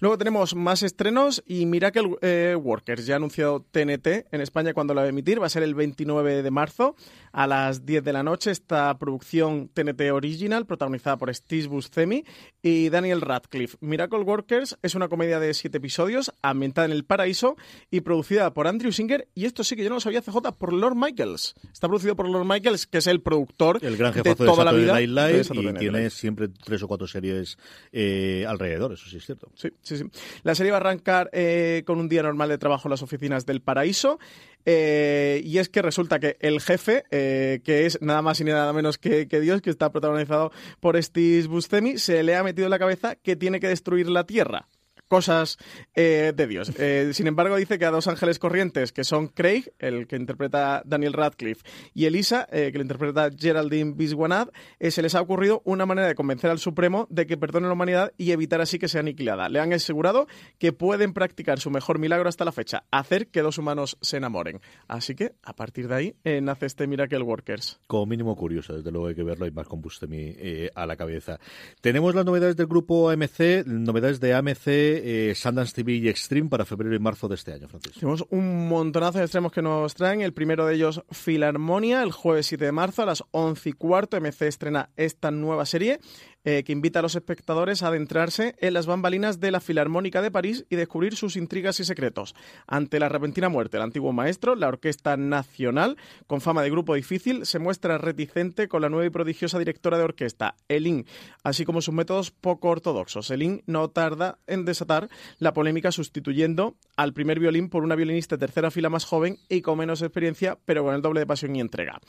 Luego tenemos más estrenos y Miracle eh, Workers ya ha anunciado TNT en España cuando la va a emitir, va a ser el 29 de marzo a las 10 de la noche. Esta producción TNT Original, protagonizada por Steve Buscemi y Daniel Radcliffe. Miracle Workers es una comedia de siete episodios ambientada en el paraíso y producida por Andrew Singer. Y esto sí que yo no lo sabía, CJ, por Lord Michaels. Está producido por Lord Michaels, que es el productor el gran de toda la vida. y tiene siempre tres o cuatro series eh, alrededor, eso sí es cierto. Sí, sí, sí. La serie va a arrancar eh, con un día normal de trabajo en las oficinas del paraíso. Eh, y es que resulta que el jefe, eh, que es nada más y nada menos que, Dios, que está protagonizado por Steve Buscemi, se le ha metido en la cabeza que tiene que destruir la Tierra cosas eh, de Dios. Eh, sin embargo, dice que a dos ángeles corrientes, que son Craig, el que interpreta Daniel Radcliffe, y Elisa, eh, que le interpreta Geraldine Biswanad, se les ha ocurrido una manera de convencer al Supremo de que perdone la humanidad y evitar así que sea aniquilada. Le han asegurado que pueden practicar su mejor milagro hasta la fecha, hacer que dos humanos se enamoren. Así que, a partir de ahí, nace este Miracle Workers. Como mínimo curioso, desde luego hay que verlo, hay más con a la cabeza. Tenemos las novedades del grupo AMC, novedades de AMC eh, Sundance TV y Extreme para febrero y marzo de este año, Francisco. Tenemos un montonazo de extremos que nos traen. El primero de ellos, Filarmonia, el jueves 7 de marzo a las 11 y cuarto. MC estrena esta nueva serie eh, que invita a los espectadores a adentrarse en las bambalinas de la Filarmónica de París y descubrir sus intrigas y secretos. Ante la repentina muerte del antiguo maestro, la Orquesta Nacional, con fama de grupo difícil, se muestra reticente con la nueva y prodigiosa directora de orquesta, Elin, así como sus métodos poco ortodoxos. Elin no tarda en desatar la polémica sustituyendo al primer violín por una violinista de tercera fila más joven y con menos experiencia, pero con el doble de pasión y entrega.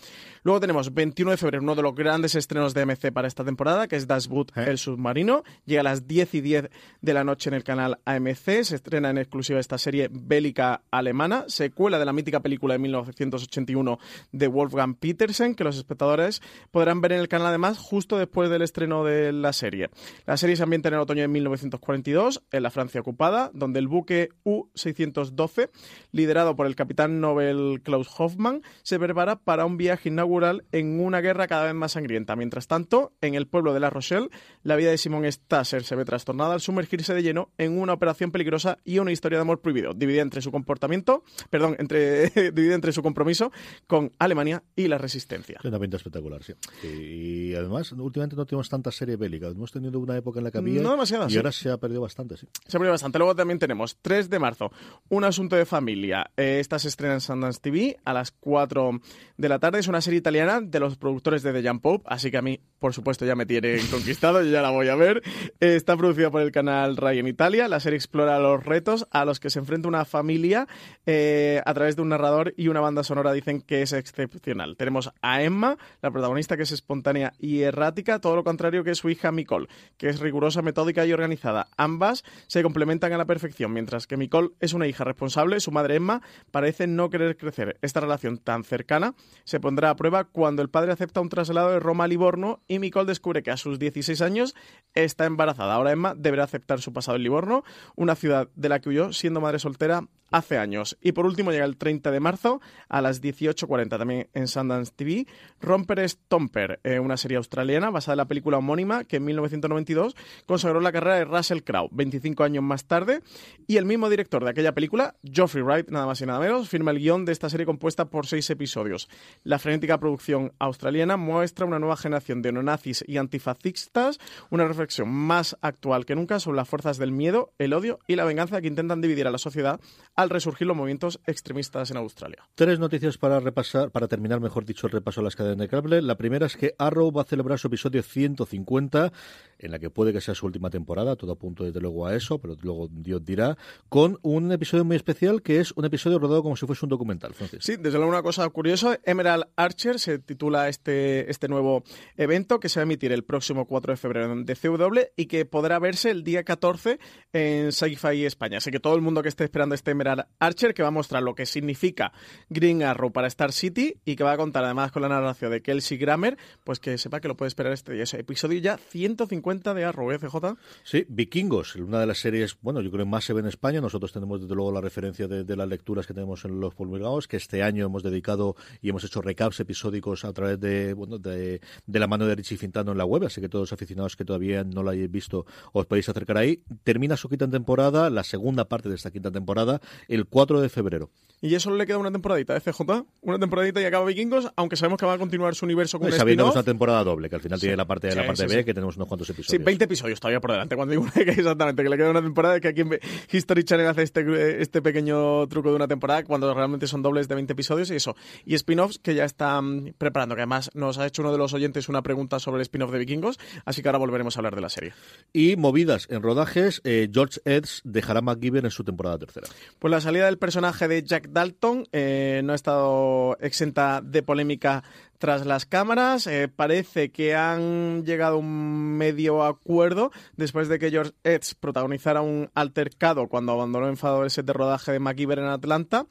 Luego tenemos 21 de febrero, uno de los grandes estrenos de MC para esta temporada, que es Das ¿Eh? el submarino. Llega a las 10 y 10 de la noche en el canal AMC. Se estrena en exclusiva esta serie bélica alemana, secuela de la mítica película de 1981 de Wolfgang Petersen, que los espectadores podrán ver en el canal además justo después del estreno de la serie. La serie se ambienta en el otoño de 1942, en la Francia ocupada, donde el buque U-612, liderado por el capitán Nobel Klaus Hoffmann, se prepara para un viaje inaugural en una guerra cada vez más sangrienta. Mientras tanto, en el pueblo de La Rochelle, la vida de Simon Stasser se ve trastornada al sumergirse de lleno en una operación peligrosa y una historia de amor prohibido, dividida entre su comportamiento, perdón, entre, dividida entre su compromiso con Alemania y la resistencia. una pinta espectacular, sí. Y, además, últimamente no tenemos tantas series bélicas. Hemos tenido una época en la que había. No demasiadas. Y ahora se ha perdido bastante, sí. Se ha perdido bastante. Luego también tenemos 3 de marzo, un asunto de familia. Eh, esta se estrena en Sundance TV a las 4 de la tarde. Es una serie italiana de los productores de The Jump Pope, así que a mí, por supuesto, ya me tiene con conquistado, yo ya la voy a ver. Está producida por el canal Rai en Italia. La serie explora los retos a los que se enfrenta una familia eh, a través de un narrador y una banda sonora dicen que es excepcional. Tenemos a Emma, la protagonista que es espontánea y errática, todo lo contrario que su hija Micole, que es rigurosa, metódica y organizada. Ambas se complementan a la perfección, mientras que Micole es una hija responsable, su madre Emma parece no querer crecer. Esta relación tan cercana se pondrá a prueba cuando el padre acepta un traslado de Roma a Livorno y Micole descubre que a sus 16 años está embarazada. Ahora Emma deberá aceptar su pasado en Livorno, una ciudad de la que huyó siendo madre soltera hace años. Y por último llega el 30 de marzo a las 18.40 también en Sundance TV, Romper Stomper, eh, una serie australiana basada en la película homónima que en 1992 consagró la carrera de Russell Crowe, 25 años más tarde, y el mismo director de aquella película, Geoffrey Wright, nada más y nada menos, firma el guion de esta serie compuesta por seis episodios. La frenética producción australiana muestra una nueva generación de neonazis y antifascistas, una reflexión más actual que nunca sobre las fuerzas del miedo, el odio y la venganza que intentan dividir a la sociedad al resurgir los movimientos extremistas en Australia. Tres noticias para repasar, para terminar, mejor dicho, el repaso a las cadenas de cable. La primera es que Arrow va a celebrar su episodio 150, en la que puede que sea su última temporada, todo apunto desde luego a eso, pero luego Dios dirá, con un episodio muy especial que es un episodio rodado como si fuese un documental. Sí, desde luego una cosa curiosa, Emerald Archer se titula este, este nuevo evento que se va a emitir el próximo 4 de febrero de CW y que podrá verse el día 14 en Sci-Fi España. Así que todo el mundo que esté esperando este Emerald Archer, que va a mostrar lo que significa Green Arrow para Star City y que va a contar además con la narración de Kelsey Grammer, pues que sepa que lo puede esperar este. Ese episodio ya 150 de Arrow, ¿eh, CJ? Sí, Vikingos, una de las series, bueno, yo creo que más se ve en España. Nosotros tenemos desde luego la referencia de, las lecturas que tenemos en los publicados, que este año hemos dedicado y hemos hecho recaps episódicos a través de, bueno, de, la mano de Richie Fintano en la web, así que todos los aficionados que todavía no lo hayáis visto os podéis acercar ahí. Termina su quinta temporada, la segunda parte de esta quinta temporada, el 4 de febrero. Y ya solo le queda una temporadita de CJ, una temporadita y acaba Vikingos, aunque sabemos que va a continuar su universo con una temporada doble, que al final tiene la parte de la parte B, que tenemos unos cuantos episodios. Sí, 20 episodios todavía por delante. Cuando digo que exactamente, que le queda una temporada, que aquí en History Channel hace este, este pequeño truco de una temporada, cuando realmente son dobles de 20 episodios y eso. Y spin-offs que ya están preparando, que además nos ha hecho uno de los oyentes una pregunta sobre el spin-off de Vikingos, así que ahora volveremos a hablar de la serie. Y movidas en rodajes, eh, George Edds dejará MacGyver en su temporada tercera. Pues la salida del personaje de Jack Dalton eh, no ha estado exenta de polémica tras las cámaras. Eh, parece que han llegado a un medio acuerdo después de que George Edds protagonizara un altercado cuando abandonó enfadado el set de rodaje de MacGyver en Atlanta,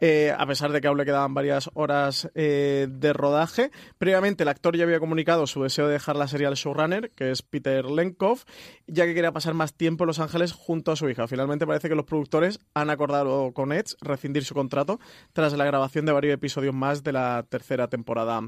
eh, a pesar de que aún le quedaban varias horas eh, de rodaje. Previamente el actor ya había comunicado su deseo de dejar la serie al showrunner, que es Peter Lenkov, ya que quería pasar más tiempo en Los Ángeles junto a su hija. Finalmente parece que los productores han acordado con Edds rescindir su contrato tras la grabación de varios episodios más de la tercera temporada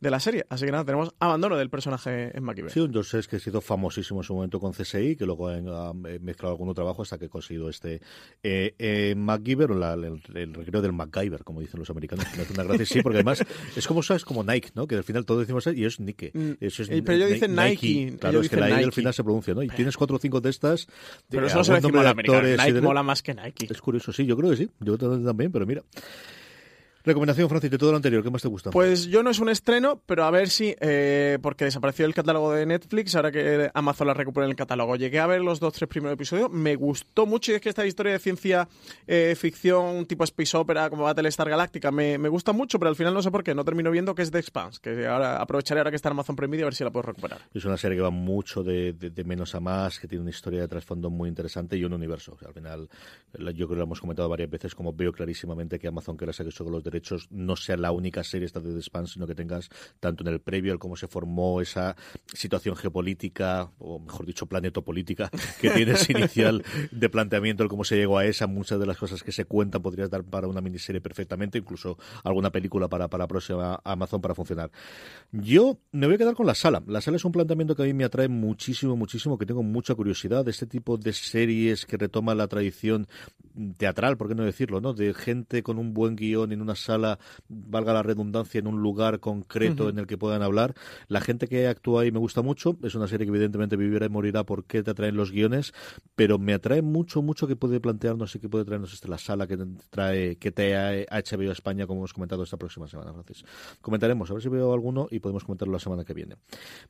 de la serie. Así que nada, tenemos abandono del personaje en MacGyver. Sí, un George que ha sido famosísimo en su momento con CSI, que luego ha mezclado algún trabajo hasta que ha conseguido este eh, eh, MacGyver, o el, recreo del MacGyver, como dicen los americanos. Me hace una gracia, sí, porque además es como, ¿sabes? como Nike, ¿no? Que al final todo decimos y es Nike. Mm, eso es, pero ellos dicen Nike. Claro, es que la I al final se pronuncia, ¿no? Y tienes cuatro o cinco de estas. Pero eso no se Nike mola más que Nike. Es curioso, sí, yo creo que sí. Yo también, pero mira. Recomendación, Francis, de todo lo anterior, ¿qué más te gusta? Pues yo no es un estreno, pero a ver si, eh, porque desapareció el catálogo de Netflix, ahora que Amazon la recupera en el catálogo. Llegué a ver los dos, tres primeros episodios, me gustó mucho y es que esta historia de ciencia eh, ficción tipo space opera como Battlestar Galáctica me, me gusta mucho, pero al final no sé por qué, no termino viendo que es The Expanse, que ahora aprovecharé ahora que está en Amazon Prime Video a ver si la puedo recuperar. Es una serie que va mucho de, menos a más, que tiene una historia de trasfondo muy interesante y un universo. al final, yo creo que lo hemos comentado varias veces, como veo clarísimamente que Amazon que la saque con los derechos no se la única serie esta de The sino que tengas tanto en el previo el cómo se formó esa situación geopolítica, o mejor dicho, planetopolítica que tienes inicial de planteamiento, el cómo se llegó a esa, muchas de las cosas que se cuentan podrías dar para una miniserie perfectamente, incluso alguna película para, para la próxima Amazon para funcionar. Yo me voy a quedar con la sala. La sala es un planteamiento que a mí me atrae muchísimo, muchísimo, que tengo mucha curiosidad de este tipo de series que retoma la tradición teatral, por qué no decirlo, ¿no? De gente con un buen guion en una sala valga la redundancia, en un lugar concreto en el que puedan hablar. La gente que actúa ahí me gusta mucho. Es una serie que evidentemente vivirá y morirá porque te atraen los guiones, pero me atrae mucho, mucho que puede plantearnos y que puede traernos este, la sala que trae, que te ha HBO a España, como hemos comentado esta próxima semana, Francis. Comentaremos, a ver si veo alguno y podemos comentarlo la semana que viene.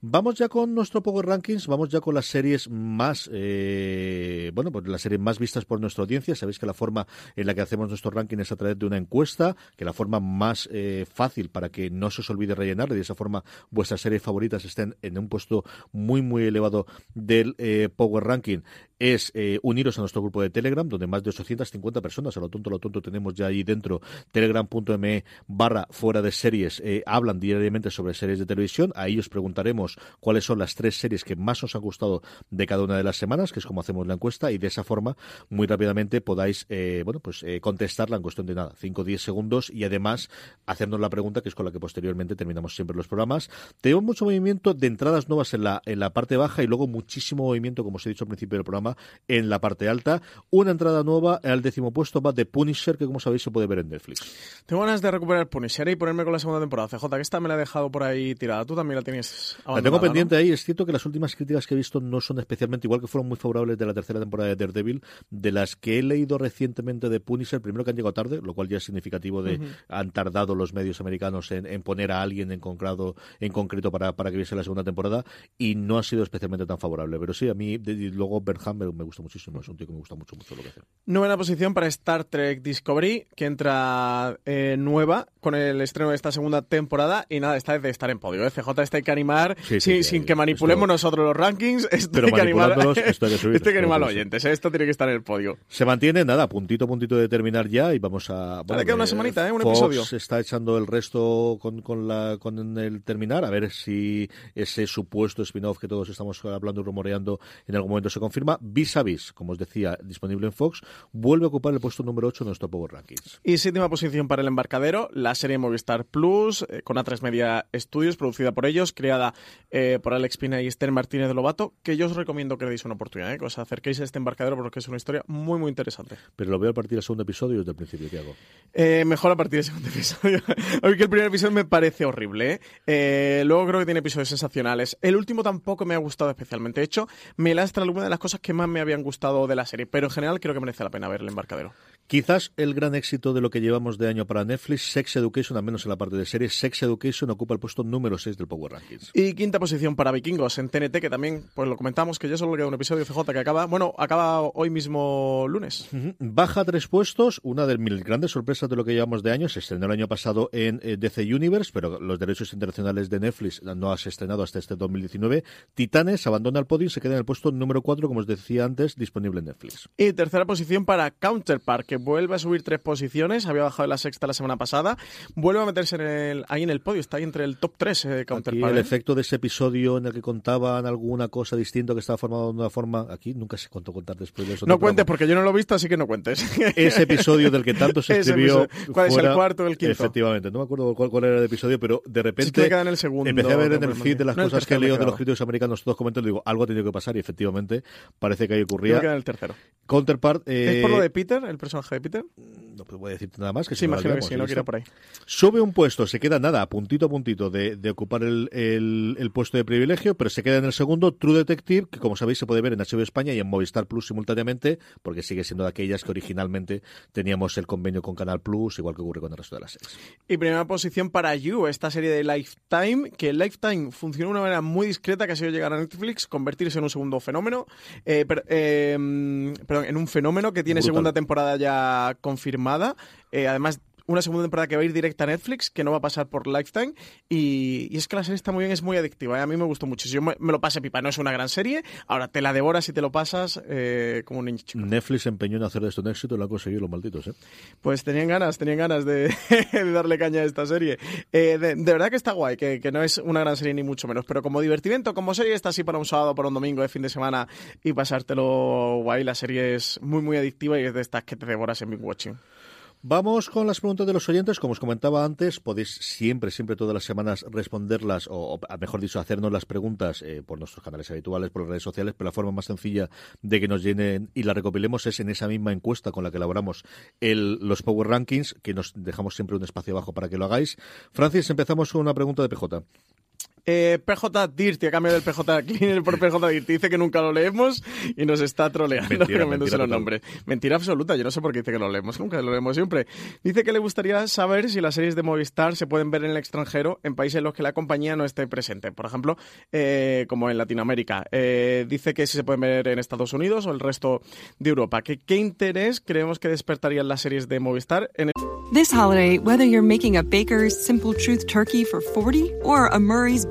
Vamos ya con nuestro Power Rankings, vamos ya con las series más, eh, bueno, pues las series más vistas por nuestra audiencia. Sabéis que la forma en la que hacemos nuestro ranking es a través de una encuesta que que la forma más eh, fácil para que no se os olvide rellenar y de esa forma vuestras series favoritas estén en un puesto muy, muy elevado del eh, Power Ranking es eh, uniros a nuestro grupo de Telegram, donde más de 850 personas, a lo tonto, a lo tonto, tenemos ya ahí dentro, telegram.me barra fuera de series, eh, hablan diariamente sobre series de televisión. Ahí os preguntaremos cuáles son las tres series que más os han gustado de cada una de las semanas, que es como hacemos la encuesta, y de esa forma, muy rápidamente podáis, eh, bueno, pues contestarla en cuestión de nada, 5 o 10 segundos, y además hacernos la pregunta, que es con la que posteriormente terminamos siempre los programas. Tenemos mucho movimiento de entradas nuevas en la, en la parte baja y luego muchísimo movimiento, como os he dicho al principio del programa, en la parte alta. Una entrada nueva al décimo puesto va de Punisher, que como sabéis se puede ver en Netflix. Tengo ganas de recuperar Punisher y ponerme con la segunda temporada. CJ, que esta me la he dejado por ahí tirada. Tú también la tienes La tengo pendiente ahí. Es cierto que las últimas críticas que he visto no son especialmente igual que fueron muy favorables de la tercera temporada de Daredevil. De las que he leído recientemente de Punisher, primero que han llegado tarde, lo cual ya es significativo de han tardado los medios americanos en, poner a alguien en concreto, en concreto para, para que viese la segunda temporada y no ha sido especialmente tan favorable. Pero sí, a mí, luego Bernham me gusta muchísimo. Es un tío que me gusta mucho, mucho lo que hace. Nueva posición para Star Trek Discovery, que entra eh, nueva con el estreno de esta segunda temporada. Y nada, esta vez de estar en podio. ¿eh? CJ, este hay que animar, sin que manipulemos nosotros los rankings. Hay que animar, esto hay que, animar oyentes. ¿eh? Esto tiene que estar en el podio. Se mantiene, nada, puntito puntito de terminar ya y vamos a. Bueno, queda una semanita, ¿eh? Un Fox episodio. Se está echando el resto con, con, la, con el terminar, a ver si ese supuesto spin-off que todos estamos hablando y rumoreando en algún momento se confirma. Vis a vis, como os decía, disponible en Fox, vuelve a ocupar el puesto número 8 en nuestro Power Rankings. Y séptima posición para El Embarcadero, la serie Movistar Plus, eh, con A3 Media Studios, producida por ellos, creada eh, por Alex Pina y Esther Martínez de Lobato, que yo os recomiendo que le deis una oportunidad, eh, que os acerquéis a este embarcadero porque es una historia muy, muy interesante. Pero lo veo a partir del segundo episodio desde el principio, ¿qué hago? Eh, mejor a partir del segundo episodio. Aunque el primer episodio me parece horrible. luego creo que tiene episodios sensacionales. El último tampoco me ha gustado especialmente. De hecho, me lastra alguna de las cosas que más me habían gustado de la serie, pero en general creo que merece la pena ver el embarcadero. Quizás el gran éxito de lo que llevamos de año para Netflix, Sex Education, al menos en la parte de series, Sex Education ocupa el puesto número 6 del Power Rankings. Y quinta posición para Vikingos en TNT, que también, pues lo comentamos, que ya solo queda un episodio CJ que acaba, bueno, acaba hoy mismo lunes. Baja tres puestos, una de mis grandes sorpresas de lo que llevamos de año, se estrenó el año pasado en eh, DC Universe, pero los derechos internacionales de Netflix no ha estrenado hasta este 2019. Titanes abandona el podio y se queda en el puesto número 4, como os decía antes, disponible en Netflix. Y tercera posición para Counterpart, que vuelve a subir tres posiciones, había bajado en la sexta la semana pasada, vuelve a meterse en el, ahí en el podio, está ahí entre el top 3 eh, Counterpart. El ¿eh? efecto de ese episodio en el que contaban alguna cosa distinta que estaba formado de una forma, aquí nunca sé cuánto contar después de eso. No cuentes, porque yo no lo he visto, así que no cuentes. Ese episodio del que tanto se escribió. ¿Cuál es el cuarto o el quinto? Efectivamente, no me acuerdo cuál, cuál, era el episodio, pero de repente en el segundo, empecé a ver en el feed de las cosas que leído de los críticos americanos, todos comentando, digo, algo ha tenido que pasar y efectivamente parece que ahí ocurría. Queda en el tercero. Counterpart. ¿Es por lo de Peter, el personaje χαϊπείτε. No voy a decirte nada más. Que sí, imagino que sí, no quiero por ahí. Sube un puesto, se queda nada, puntito a puntito de, de ocupar el, el, el, puesto de privilegio, pero se queda en el segundo, True Detective, que como sabéis se puede ver en HBO España y en Movistar Plus simultáneamente, porque sigue siendo de aquellas que originalmente teníamos el convenio con Canal Plus, igual que ocurre con el resto de las series. Y primera posición para You, esta serie de Lifetime, que Lifetime funciona de una manera muy discreta, que ha sido llegar a Netflix, convertirse en un segundo fenómeno, eh, per, eh, perdón, en un fenómeno que tiene Brutal. segunda temporada ya confirmada. Eh, además, una segunda temporada que va a ir directa a Netflix, que no va a pasar por Lifetime. Y, y es que la serie está muy bien, es muy adictiva. ¿eh? A mí me gustó mucho. Yo me, me, lo pasé pipa, no es una gran serie. Ahora te la devoras y te lo pasas eh, como un niño chico. Netflix empeñó en hacer de esto un éxito y lo han conseguido los malditos. ¿eh? Pues tenían ganas, tenían ganas de, de darle caña a esta serie. Eh, de, de, verdad que está guay, que, que, no es una gran serie ni mucho menos. Pero como divertimento, como serie, está así para un sábado, para un domingo de fin de semana y pasártelo guay. La serie es muy, muy adictiva y es de estas que te devoras en Big Watching. Vamos con las preguntas de los oyentes. Como os comentaba antes, podéis siempre, siempre todas las semanas responderlas, o, mejor dicho, hacernos las preguntas eh, por nuestros canales habituales, por las redes sociales, pero la forma más sencilla de que nos llenen y la recopilemos es en esa misma encuesta con la que elaboramos el, los Power Rankings, que nos dejamos siempre un espacio abajo para que lo hagáis. Francis, empezamos con una pregunta de PJ. Eh, PJ Dirty, a cambio del PJ Cleaner por PJ Dirty, dice que nunca lo leemos y nos está troleando Mentira, los nombres. Mentira absoluta, yo no sé por qué dice que lo leemos, nunca lo leemos siempre. Dice que le gustaría saber si las series de Movistar se pueden ver en el extranjero, en países en los que la compañía no esté presente. Por ejemplo, eh, como en Latinoamérica. Eh, dice que si se pueden ver en Estados Unidos o el resto de Europa. ¿Qué, qué interés creemos que despertarían las series de Movistar en This holiday, whether you're making a Baker's Simple Truth turkey for 40 or a Murray's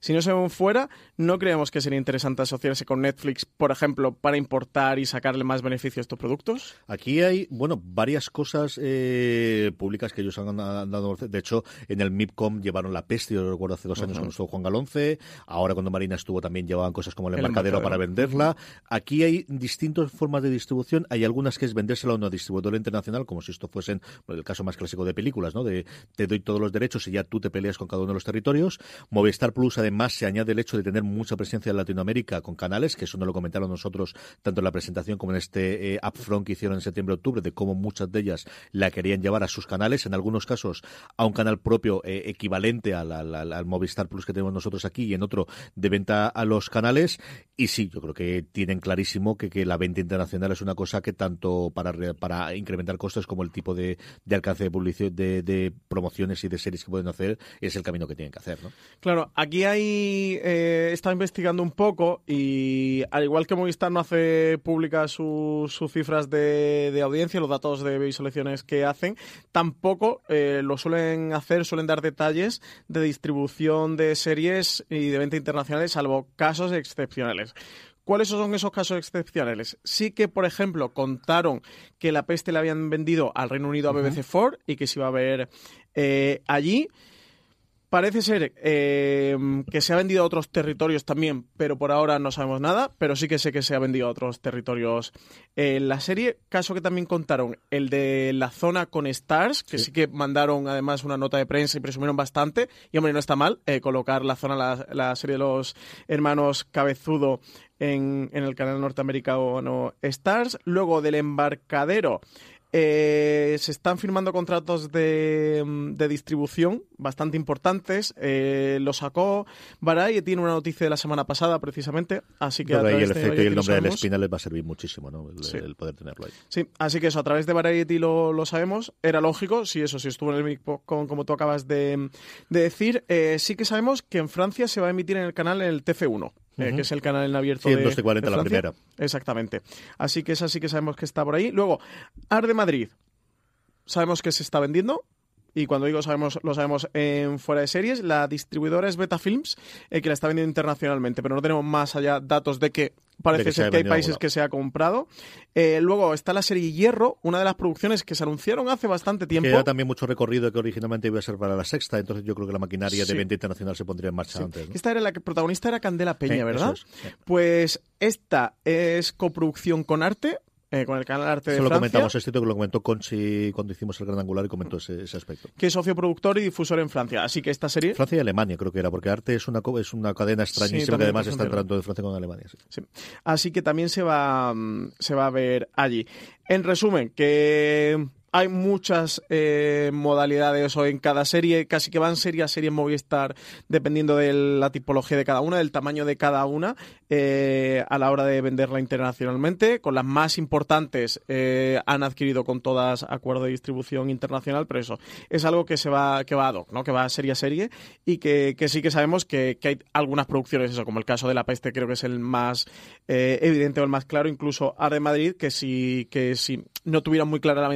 Si no se ven fuera, no creemos que sería interesante asociarse con Netflix, por ejemplo, para importar y sacarle más beneficio a estos productos. Aquí hay, bueno, varias cosas eh, públicas que ellos han, dado. De hecho, en el MIPCOM llevaron la peste, yo recuerdo hace dos años cuando estuvo Juan Galonce. Ahora cuando Marina estuvo también llevaban cosas como el, embarcadero, para venderla. Aquí hay distintas formas de distribución. Hay algunas que es vendérsela a una distribuidora internacional, como si esto fuesen bueno, el caso más clásico de películas, ¿no? De te doy todos los derechos y ya tú te peleas con cada uno de los territorios. Movistar Plus, además, se añade el hecho de tener mucha presencia en Latinoamérica con canales, que eso nos lo comentaron nosotros tanto en la presentación como en este eh, upfront que hicieron en septiembre-octubre, de cómo muchas de ellas la querían llevar a sus canales, en algunos casos a un canal propio eh, equivalente al, al- al- Movistar Plus que tenemos nosotros aquí y en otro de venta a los canales. Y sí, yo creo que tienen clarísimo que, que la venta internacional es una cosa que tanto para, para incrementar costes como el tipo de, de alcance de publicidad, de, de promociones y de series que pueden hacer, es el camino que tienen que hacer, ¿no? Claro, aquí hay. Eh, estado investigando un poco y, al igual que Movistar no hace públicas sus, cifras de, de audiencia, los datos de visualizaciones que hacen, tampoco eh, lo suelen hacer, suelen dar detalles de distribución de series y de venta internacionales, salvo casos excepcionales. ¿Cuáles son esos casos excepcionales? Sí que, por ejemplo, contaron que la peste le habían vendido al Reino Unido a BBC4 y que se iba a ver eh, allí. Parece ser eh, que se ha vendido a otros territorios también, pero por ahora no sabemos nada, pero sí que sé que se ha vendido a otros territorios en la serie. Caso que también contaron, el de la zona con Stars, que sí, que mandaron además una nota de prensa y presumieron bastante. Y hombre, no está mal eh, colocar la zona, la, la serie de los hermanos Cabezudo en, en el canal norteamericano Stars. Luego del embarcadero. Eh, se están firmando contratos de, mm, de distribución bastante importantes. Eh, lo sacó Variety, tiene una noticia de la semana pasada precisamente, así que a el efecto y nombre del. Espina les va a servir muchísimo, ¿no? El, Sí. el poder tenerlo ahí. Sí, así que eso, a través de Variety lo, lo sabemos. Era lógico, sí, eso, si estuvo en el MIPCOM, como, como tú acabas de, de decir. Eh, sí que sabemos que en Francia se va a emitir en el canal en el TF1, eh, que es el canal en abierto Sí, en de, 12.40 de la primera. Exactamente. Así que esa sí que sabemos que está por ahí. Luego, Ar de Madrid. Sabemos que se está vendiendo. Y cuando digo sabemos, lo sabemos en fuera de series. La distribuidora es Beta Films, eh, que la está vendiendo internacionalmente, pero no tenemos más allá datos de que parece que ser que hay países que se ha comprado. Eh, luego está la serie Hierro, una de las producciones que se anunciaron hace bastante tiempo. Queda también mucho recorrido que originalmente iba a ser para la sexta, entonces yo creo que la maquinaria Sí. de venta internacional se pondría en marcha Sí. antes. ¿no? Esta era la que protagonista era Candela Peña, Sí, ¿verdad? es. Pues esta es coproducción con Arte, eh, con el canal Arte de Eso lo Francia. comentamos, es cierto que lo comentó Conchi cuando hicimos el Gran Angular y comentó ese, ese aspecto. que es socio productor y difusor en Francia. Así que esta serie Francia y Alemania creo que era, porque Arte es una, es una cadena extrañísima que además está entrando de Francia con Alemania. sí. Sí. Así que también se va, mm, se va a ver allí. En resumen, que hay muchas eh, modalidades o en cada serie, casi que van serie a serie en Movistar, dependiendo de la tipología de cada una, del tamaño de cada una, eh, a la hora de venderla internacionalmente. Con las más importantes eh, han adquirido con todas acuerdo de distribución internacional, pero eso es algo que se va, que va ad hoc, ¿no? que va serie a serie y que, sí que sabemos que, que hay algunas producciones, eso, como el caso de La Peste, creo que es el más eh, evidente o el más claro, incluso Ar de Madrid, que si, que si no tuvieran muy clara la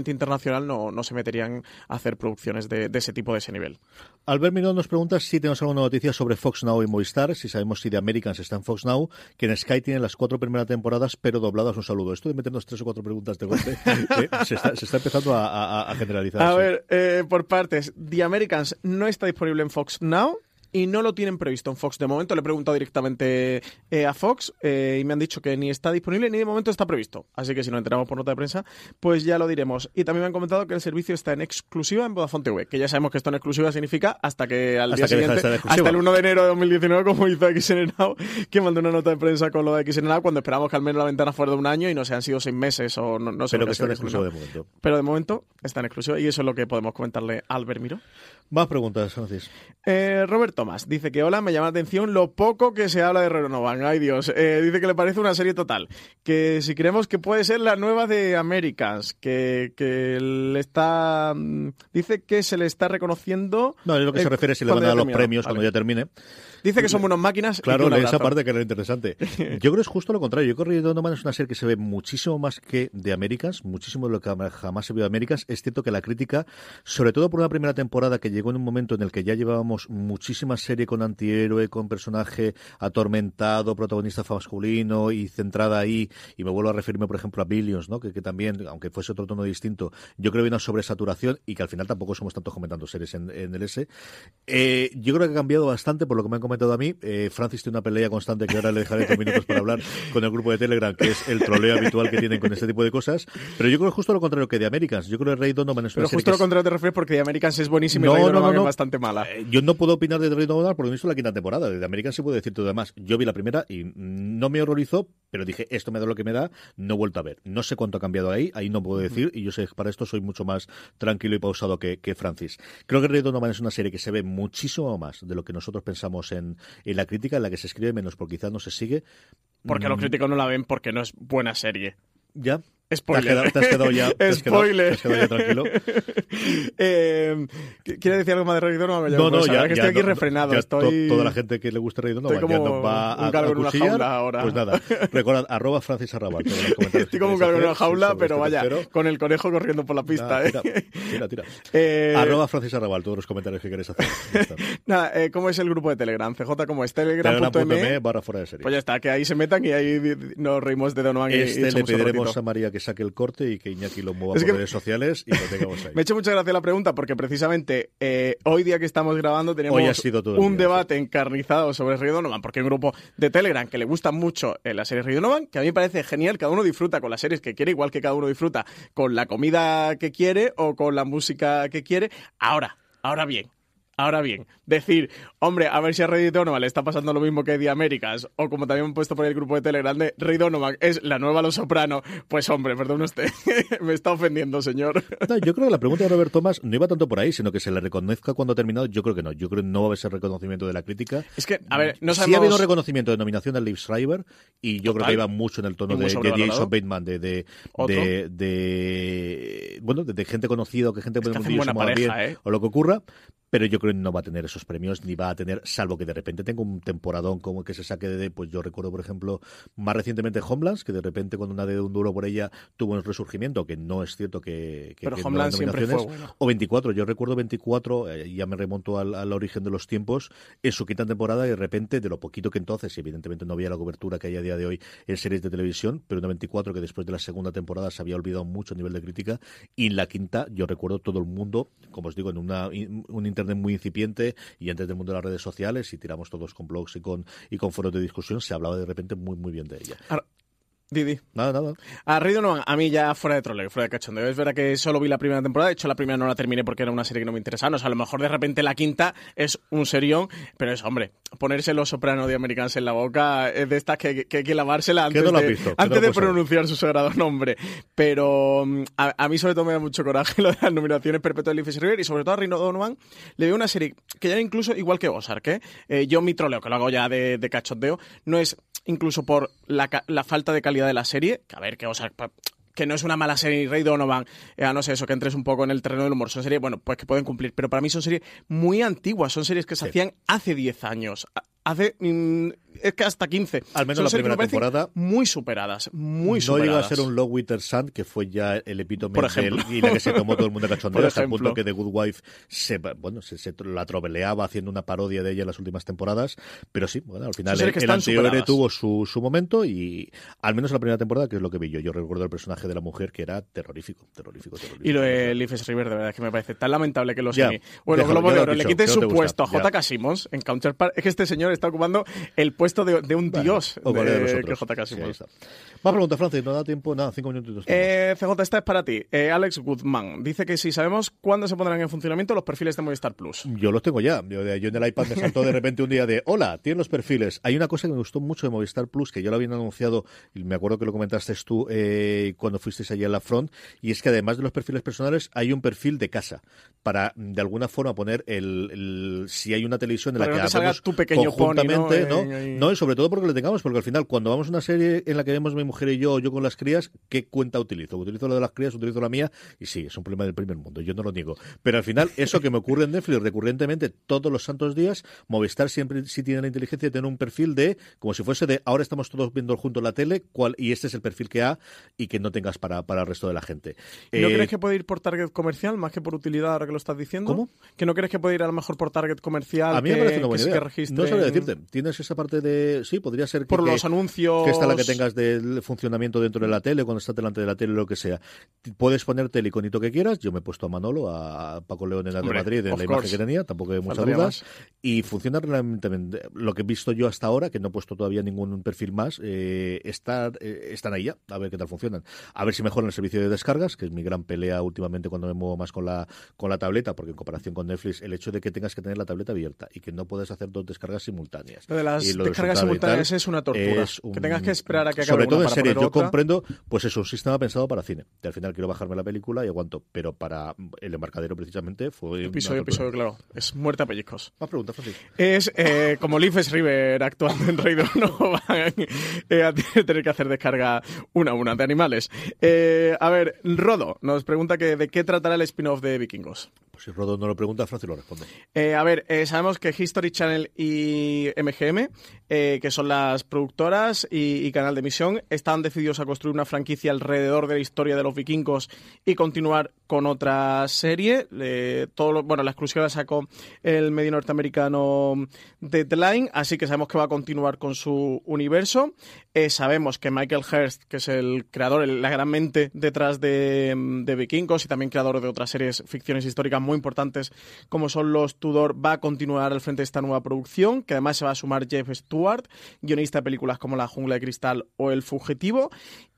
no, no se meterían a hacer producciones de, de ese tipo, de ese nivel. Albert Mirón nos pregunta si tenemos alguna noticia sobre Fox Now y Movistar, si sabemos si The Americans está en Fox Now, que en Sky tiene las cuatro primeras temporadas, pero dobladas un saludo. Esto de meternos tres o cuatro preguntas de golpe eh, se, está, se está empezando a, a- a generalizar. A sí. ver, eh, por partes, The Americans no está disponible en Fox Now. Y no lo tienen previsto en Fox de momento. Le he preguntado directamente eh, a Fox eh, y me han dicho que ni está disponible ni de momento está previsto. Así que si nos enteramos por nota de prensa, pues ya lo diremos. Y también me han comentado que el servicio está en exclusiva en Vodafone TV, que ya sabemos que esto en exclusiva significa hasta que al Hasta día que de exclusiva. hasta el 1 de enero de 2019, como hizo XNNOW, que mandó una nota de prensa con lo de XNNOW cuando esperamos que al menos la ventana fuera de un año y no sean sido seis meses o no, no sé Pero lo que está en de momento. Pero de momento está en exclusiva y eso es lo que podemos comentarle a Albert Miro. Más preguntas, Francis. Eh, Robert Thomas dice que hola, me llama la atención lo poco que se habla de Renovan. Ay Dios, Eh, dice que le parece una serie total. Que si creemos que puede ser la nueva de Americans, que, que le está. mm, Dice que se le está reconociendo. No, es lo que se refiere si le van a dar los premios Vale. cuando ya termine. Dice que son buenas máquinas. Claro, esa parte que era interesante. Yo creo que es justo lo contrario. Yo creo que Donovan es una serie que se ve muchísimo más que de Américas, muchísimo de lo que jamás se vio de Américas. Es cierto que la crítica, sobre todo por una primera temporada que llegó en un momento en el que ya llevábamos muchísima serie con antihéroe, con personaje atormentado, protagonista masculino y centrada ahí, y me vuelvo a referirme, por ejemplo, a Billions, ¿no? que, que también, aunque fuese otro tono distinto, yo creo que hay una sobresaturación y que al final tampoco somos tantos comentando series en, en el S. Eh, yo creo que ha cambiado bastante por lo que me han comentado a mí. Eh, Francis tiene una pelea constante que ahora le dejaré dos minutos para hablar con el grupo de Telegram, que es el troleo habitual que tienen con este tipo de cosas. Pero yo creo que justo lo contrario que de Americans. Yo creo que Ray Donovan es una Pero justo lo contrario te refieres porque de Americans es buenísimo y No, Ray no, Donovan no, no. es bastante mala. Eh, Yo no puedo opinar de Ray Donovan porque he visto la quinta temporada. De American sí puedo decir todo demás. Yo vi la primera y no me horrorizó, pero dije, esto me da lo que me da, no he vuelto a ver. No sé cuánto ha cambiado ahí, ahí no puedo decir, y yo sé que para esto soy mucho más tranquilo y pausado que, que Francis. Creo que Ray Donovan es una serie que se ve muchísimo más de lo que nosotros pensamos en, en la crítica, en la que se escribe menos porque quizás no se sigue. Porque los Mm, críticos no la ven porque no es buena serie. Ya. Spoiler. Te has quedado, ya. Spoiler. tranquilo. eh, ¿Quiere decir algo más de Donovan? No, no, Pues, ya, que estoy aquí no, refrenado. estoy... to- toda la gente que le gusta Ray Donovan Estoy ya como va un a, galgo a en una jaula ahora. Pues nada, recordad, arroba Francis Arrabal. Estoy como un galgo en una jaula, sí, pero sobre vaya, este tercero. con el conejo corriendo por la pista. Nada, ¿eh? tira, tira, tira. Eh, Arroba Francis Arrabal, todos los comentarios que queréis hacer. Nada, eh, ¿cómo es el grupo de Telegram? CJ, ¿cómo es? Telegram.me. Barra fuera de serie. Pues ya está, que ahí se metan y ahí nos reímos de Donovan y- Este le pediremos a María que saque el corte y que Iñaki lo mueva Es por que- redes sociales y lo tengamos ahí. Me ha hecho mucha gracia la pregunta porque precisamente eh, hoy día que estamos grabando tenemos Hoy ha sido todo un día, debate encarnizado sobre Ray Donovan porque hay un grupo de Telegram que le gusta mucho eh, la serie Ray Donovan, que a mí me parece genial, cada uno disfruta con las series que quiere, igual que cada uno disfruta con la comida que quiere o con la música que quiere. Ahora, ahora bien. Ahora bien, decir, hombre, a ver si a Ray Donovan le está pasando lo mismo que The Américas, o como también han puesto por el grupo de Telegram de Ray Donovan es la nueva Los Soprano, pues hombre, perdón usted, me está ofendiendo, señor. No, yo creo que la pregunta de Robert Thomas no iba tanto por ahí, sino que se le reconozca cuando ha terminado. Yo creo que no. Yo creo que no va a haber ese reconocimiento de la crítica. Es que, a ver, no Sí ha sabemos... habido reconocimiento de nominación al Liv Schreiber y yo creo que iba mucho en el tono de, de. Jason Bateman, de, de, de, de- bueno, de, gente conocida que gente Es que buena pareja, bien ¿eh? o lo que ocurra. Pero yo creo que no va a tener esos premios, ni va a tener, salvo que de repente tenga un temporadón como que se saque de, pues yo recuerdo, por ejemplo, más recientemente Homelands, que de repente cuando una de un duro por ella tuvo un resurgimiento, que no es cierto que, que Pero que no Homeland hay siempre fue bueno. O 24, yo recuerdo 24, eh, ya me remonto al, al origen de los tiempos, en su quinta temporada y de repente, de lo poquito que entonces, y evidentemente no había la cobertura que hay a día de hoy en series de televisión, pero una 24 que después de la segunda temporada se había olvidado mucho a nivel de crítica, y en la quinta yo recuerdo todo el mundo, como os digo, en una, un internet muy incipiente y antes del mundo de las redes sociales, y tiramos todos con blogs y con, y con foros de discusión, se hablaba de repente muy muy bien de ella. Didi. Nada, nada. A Ray Donovan, a mí ya fuera de troleo, fuera de cachondeo. Es verdad que solo vi la primera temporada, de hecho la primera no la terminé porque era una serie que no me interesaba. O sea, a lo mejor de repente la quinta es un serión, pero es, hombre, ponerse los sopranos de Americans en la boca es de estas que, que hay que lavársela antes, no de, visto, antes de pronunciar su sagrado nombre. Pero mm, a, a mí sobre todo me da mucho coraje lo de las nominaciones perpetuas de Liefeld River y sobre todo a Ray Donovan le veo una serie que ya incluso, igual que Ozark, ¿eh? Eh, yo mi troleo, que lo hago ya de, de cachondeo, no es incluso por la, la falta de calidad de la serie, que a ver, que Ozark pa- que no es una mala serie, Ray Donovan, eh, no sé eso, que entres un poco en el terreno del humor. Son series, bueno, pues que pueden cumplir, pero para mí son series muy antiguas, son series que se hacían hace 10 años. Hace mm, es que hasta 15. Al menos Son la primera temporada. Muy superadas, muy no superadas. llega a ser un Low Winter Sun, que fue ya el epítome Por del- y la que se tomó todo el mundo cachondeo, hasta el punto que The Good Wife se, bueno, se, se la troveleaba haciendo una parodia de ella en las últimas temporadas. Pero sí, bueno, al final el, el antihéroe superadas. tuvo su, su momento y al menos la primera temporada, que es lo que vi yo. Yo recuerdo el personaje de la mujer que era terrorífico, terrorífico, terrorífico. Y lo de Leafs River, de verdad, es que me parece tan lamentable que los Ya, bueno, déjalo, Globo de Oro, le quiten no su gusta, puesto a. J.K. Simmons en Counterpart. Es que este señor está ocupando el puesto de, de un dios O de de, que. J.K. Sí. Más preguntas, Francis. No da tiempo. Nada, cinco minutitos. Eh, CJ, esta es para ti. Eh, Alex Guzmán dice que si sabemos cuándo se pondrán en funcionamiento los perfiles de Movistar Plus. Yo los tengo ya. Yo, yo en el iPad me saltó de repente un día de hola, tienen los perfiles. Hay una cosa que me gustó mucho de Movistar Plus, que yo lo habían anunciado, y me acuerdo que lo comentaste tú eh, cuando fuisteis allí en la front, y es que además de los perfiles personales, hay un perfil de casa, para de alguna forma poner el, el- si hay una televisión en Para la que que no te salga hagamos tu pequeño pony, ¿no? conjuntamente, ¿no? No, y sobre todo porque lo tengamos, porque al final cuando vamos a una serie en la que vemos mi mujer y yo, yo con las crías, ¿qué cuenta utilizo? Utilizo la de las crías, utilizo la mía, y sí, es un problema del primer mundo, yo no lo niego. Pero al final, eso que me ocurre en Netflix recurrentemente todos los santos días, Movistar siempre sí tiene la inteligencia de tener un perfil de, como si fuese de, ahora estamos todos viendo junto la tele, cuál, y este es el perfil que ha, y que no tengas para, para el resto de la gente. ¿No Eh, crees que puede ir por target comercial más que por utilidad ahora que lo estás diciendo? ¿Cómo? ¿Que no crees que puede ir a lo mejor por target comercial? A mí me parece una buena idea. No sabría decirte. Tienes esa parte de. Sí, podría ser que. Por que- los anuncios. Que esta la que tengas del funcionamiento dentro de la tele, cuando estás delante de la tele, lo que sea. Puedes ponerte el iconito que quieras. Yo me he puesto a Manolo, a Paco León en la de Madrid, en la course. imagen que tenía, tampoco hay muchas Faltaría dudas. Y funciona realmente. bien. Lo que he visto yo hasta ahora, que no he puesto todavía ningún perfil más, eh, está- eh, están ahí ya, a ver qué tal funcionan. A ver si mejoran el servicio de descargas, que es mi gran pelea últimamente cuando me muevo más con la, con la tableta, porque en comparación con Netflix, el hecho de que tengas que tener la tableta abierta y que no puedes hacer dos descargas simultáneas. Lo de las y lo del descargas simultáneas es una tortura. es Que tengas que esperar a que acabe Sobre todo en para poner yo otra. comprendo, pues es un sistema pensado para cine. Que al final quiero bajarme la película y aguanto, pero para el embarcadero precisamente fue Episodio, episodio, claro. Es muerte a pellizcos. Más preguntas, Francis. Es eh, como Leafs River actuando en de no van eh, a tener que hacer descarga una a una de animales. Eh, a ver, Rodo nos pregunta que de qué tratará el spin-off de Vikingos. Pues si Rodo no lo pregunta, Francis lo responde. Eh, a ver, sabemos que History Channel y MGM, eh, que son las productoras y, y canal de emisión, están decididos a construir una franquicia alrededor de la historia de los vikingos y continuar con otra serie. Eh, todo lo- bueno, la exclusiva la sacó el medio norteamericano Deadline, así que sabemos que va a continuar con su universo. Eh, sabemos que Michael Hurst, que es el creador, la gran mente detrás de, de Vikingos y también creador de otras series, ficciones históricas muy importantes como son los Tudor, va a continuar al frente de esta nueva producción, que además se va a sumar Jeff Stewart, guionista de películas como La Jungla de Cristal o El Fugitivo,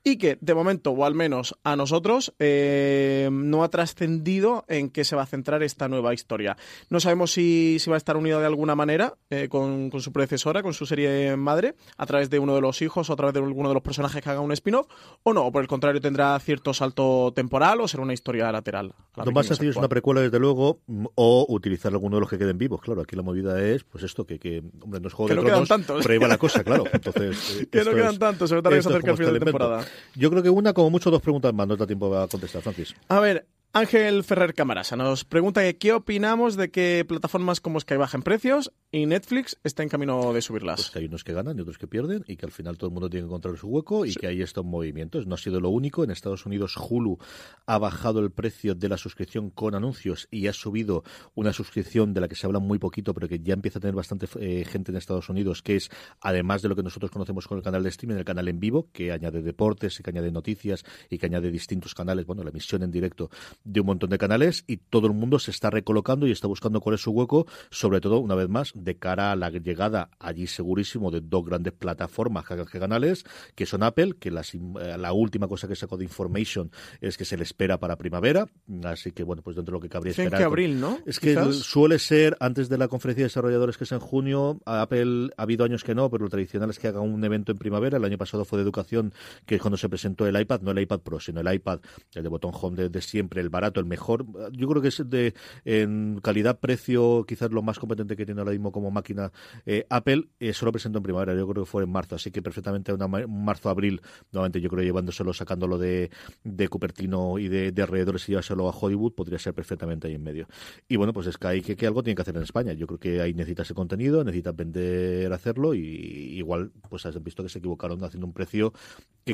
y que de momento, o al menos a nosotros, eh, no ha trascendido en qué se va a centrar esta nueva historia. No sabemos si, si va a estar unida de alguna manera eh, con, con su predecesora, con su serie madre, a través de uno de los hijos o a través de alguno de los personajes que haga un spin-off, o no, o por el contrario tendrá cierto salto temporal o será una historia lateral. la Lo más sencillo es una precuela, desde luego, o utilizar alguno de los que queden vivos. Claro, aquí la movida es, pues esto, que, que hombre, no es Juego Que de no quedan tantos. pero ahí va la cosa, claro. Entonces, eh, Que no quedan es- tantos, todo que se acerca el final de invento. temporada. Yo creo que una, como mucho, dos preguntas más, no da tiempo a contestar, Francis. A ver, Ángel Ferrer Camarasa nos pregunta que qué opinamos de que plataformas como Sky bajen precios y Netflix está en camino de subirlas. Pues que hay unos que ganan y otros que pierden y que al final todo el mundo tiene que encontrar su hueco y que ahí está un movimiento. No ha sido lo único. En Estados Unidos Hulu ha bajado el precio de la suscripción con anuncios y ha subido una suscripción de la que se habla muy poquito pero que ya empieza a tener bastante eh, gente en Estados Unidos que es además de lo que nosotros conocemos con el canal de streaming, el canal en vivo que añade deportes y que añade noticias y que añade distintos canales, bueno, la emisión en directo de un montón de canales y todo el mundo se está recolocando y está buscando cuál es su hueco, sobre todo, una vez más, de cara a la llegada allí segurísimo de dos grandes plataformas que que canales, que son Apple, que las eh, la última cosa que sacó de Information es que se le espera para primavera, así que bueno, pues dentro de lo que cabría esperar. que con- abril, ¿no? Es que Quizás. suele ser antes de la conferencia de desarrolladores que es en junio, a Apple ha habido años que no, pero lo tradicional es que haga un evento en primavera. El año pasado fue de educación, que es cuando se presentó el iPad, no el iPad Pro, sino el iPad, el de botón home de, de siempre, el barato, el mejor. Yo creo que es de en calidad-precio quizás lo más competente que tiene ahora mismo como máquina eh, Apple. Eh, solo presentó en primavera, yo creo que fue en marzo, así que perfectamente una marzo-abril, nuevamente yo creo llevándoselo, sacándolo de, de Cupertino y de, de alrededores y llevárselo a Hollywood, podría ser perfectamente ahí en medio. Y bueno, pues es que, que, algo tiene que hacer en España. Yo creo que ahí necesita ese contenido, necesita vender, hacerlo y igual pues has visto que se equivocaron haciendo un precio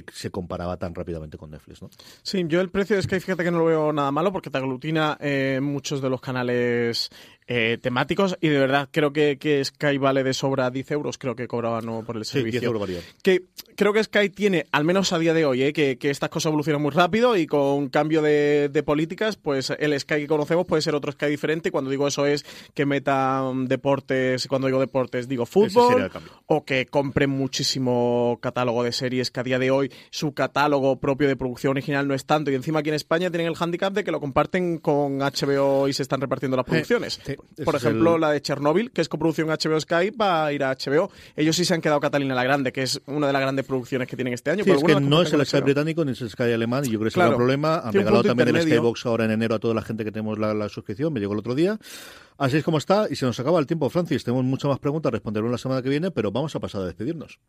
que se comparaba tan rápidamente con Netflix, ¿no? Sí, yo el precio de Sky fíjate que no lo veo nada malo porque te aglutina eh, muchos de los canales eh, temáticos y de verdad creo que, que, Sky vale de sobra 10 euros, creo que cobraba no por el servicio. 10 euros Que creo que Sky tiene, al menos a día de hoy, eh, que, que, estas cosas evolucionan muy rápido y con cambio de, de, políticas, pues el Sky que conocemos puede ser otro Sky diferente. Cuando digo eso es que metan deportes, cuando digo deportes digo fútbol, o que compren muchísimo catálogo de series que a día de hoy su catálogo propio de producción original no es tanto y encima aquí en España tienen el handicap de que lo comparten con HBO y se están repartiendo las producciones. Por ejemplo, la de Chernobyl, que es coproducción HBO Sky, va a ir a HBO. Ellos sí se han quedado Catalina la Grande, que es una de las grandes producciones que tienen este año. Sí, es que no es el Sky británico ni es el Sky alemán, y yo creo que ese es el problema. Han regalado también el Skybox ahora en enero a toda la gente que tenemos la, la suscripción, me llegó el otro día. Así es como está, y se nos acaba el tiempo, Francis. Tenemos muchas más preguntas, responderemos la semana que viene, pero vamos a pasar a despedirnos.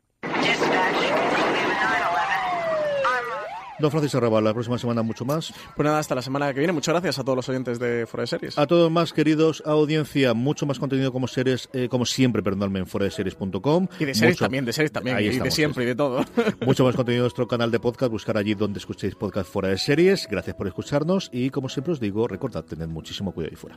Don Francis Arrabal, la próxima semana mucho más. Pues nada, hasta la semana que viene. Muchas gracias a todos los oyentes de Fuera de Series. A todos más, queridos audiencia, mucho más contenido como series, eh, como siempre, perdóname, en series.com. Y de series también, de series también, y de siempre y de todo. Mucho más contenido en nuestro canal de podcast, buscar allí donde escuchéis podcast Fuera de Series. Gracias por escucharnos y como siempre os digo, recordad, tened muchísimo cuidado ahí fuera.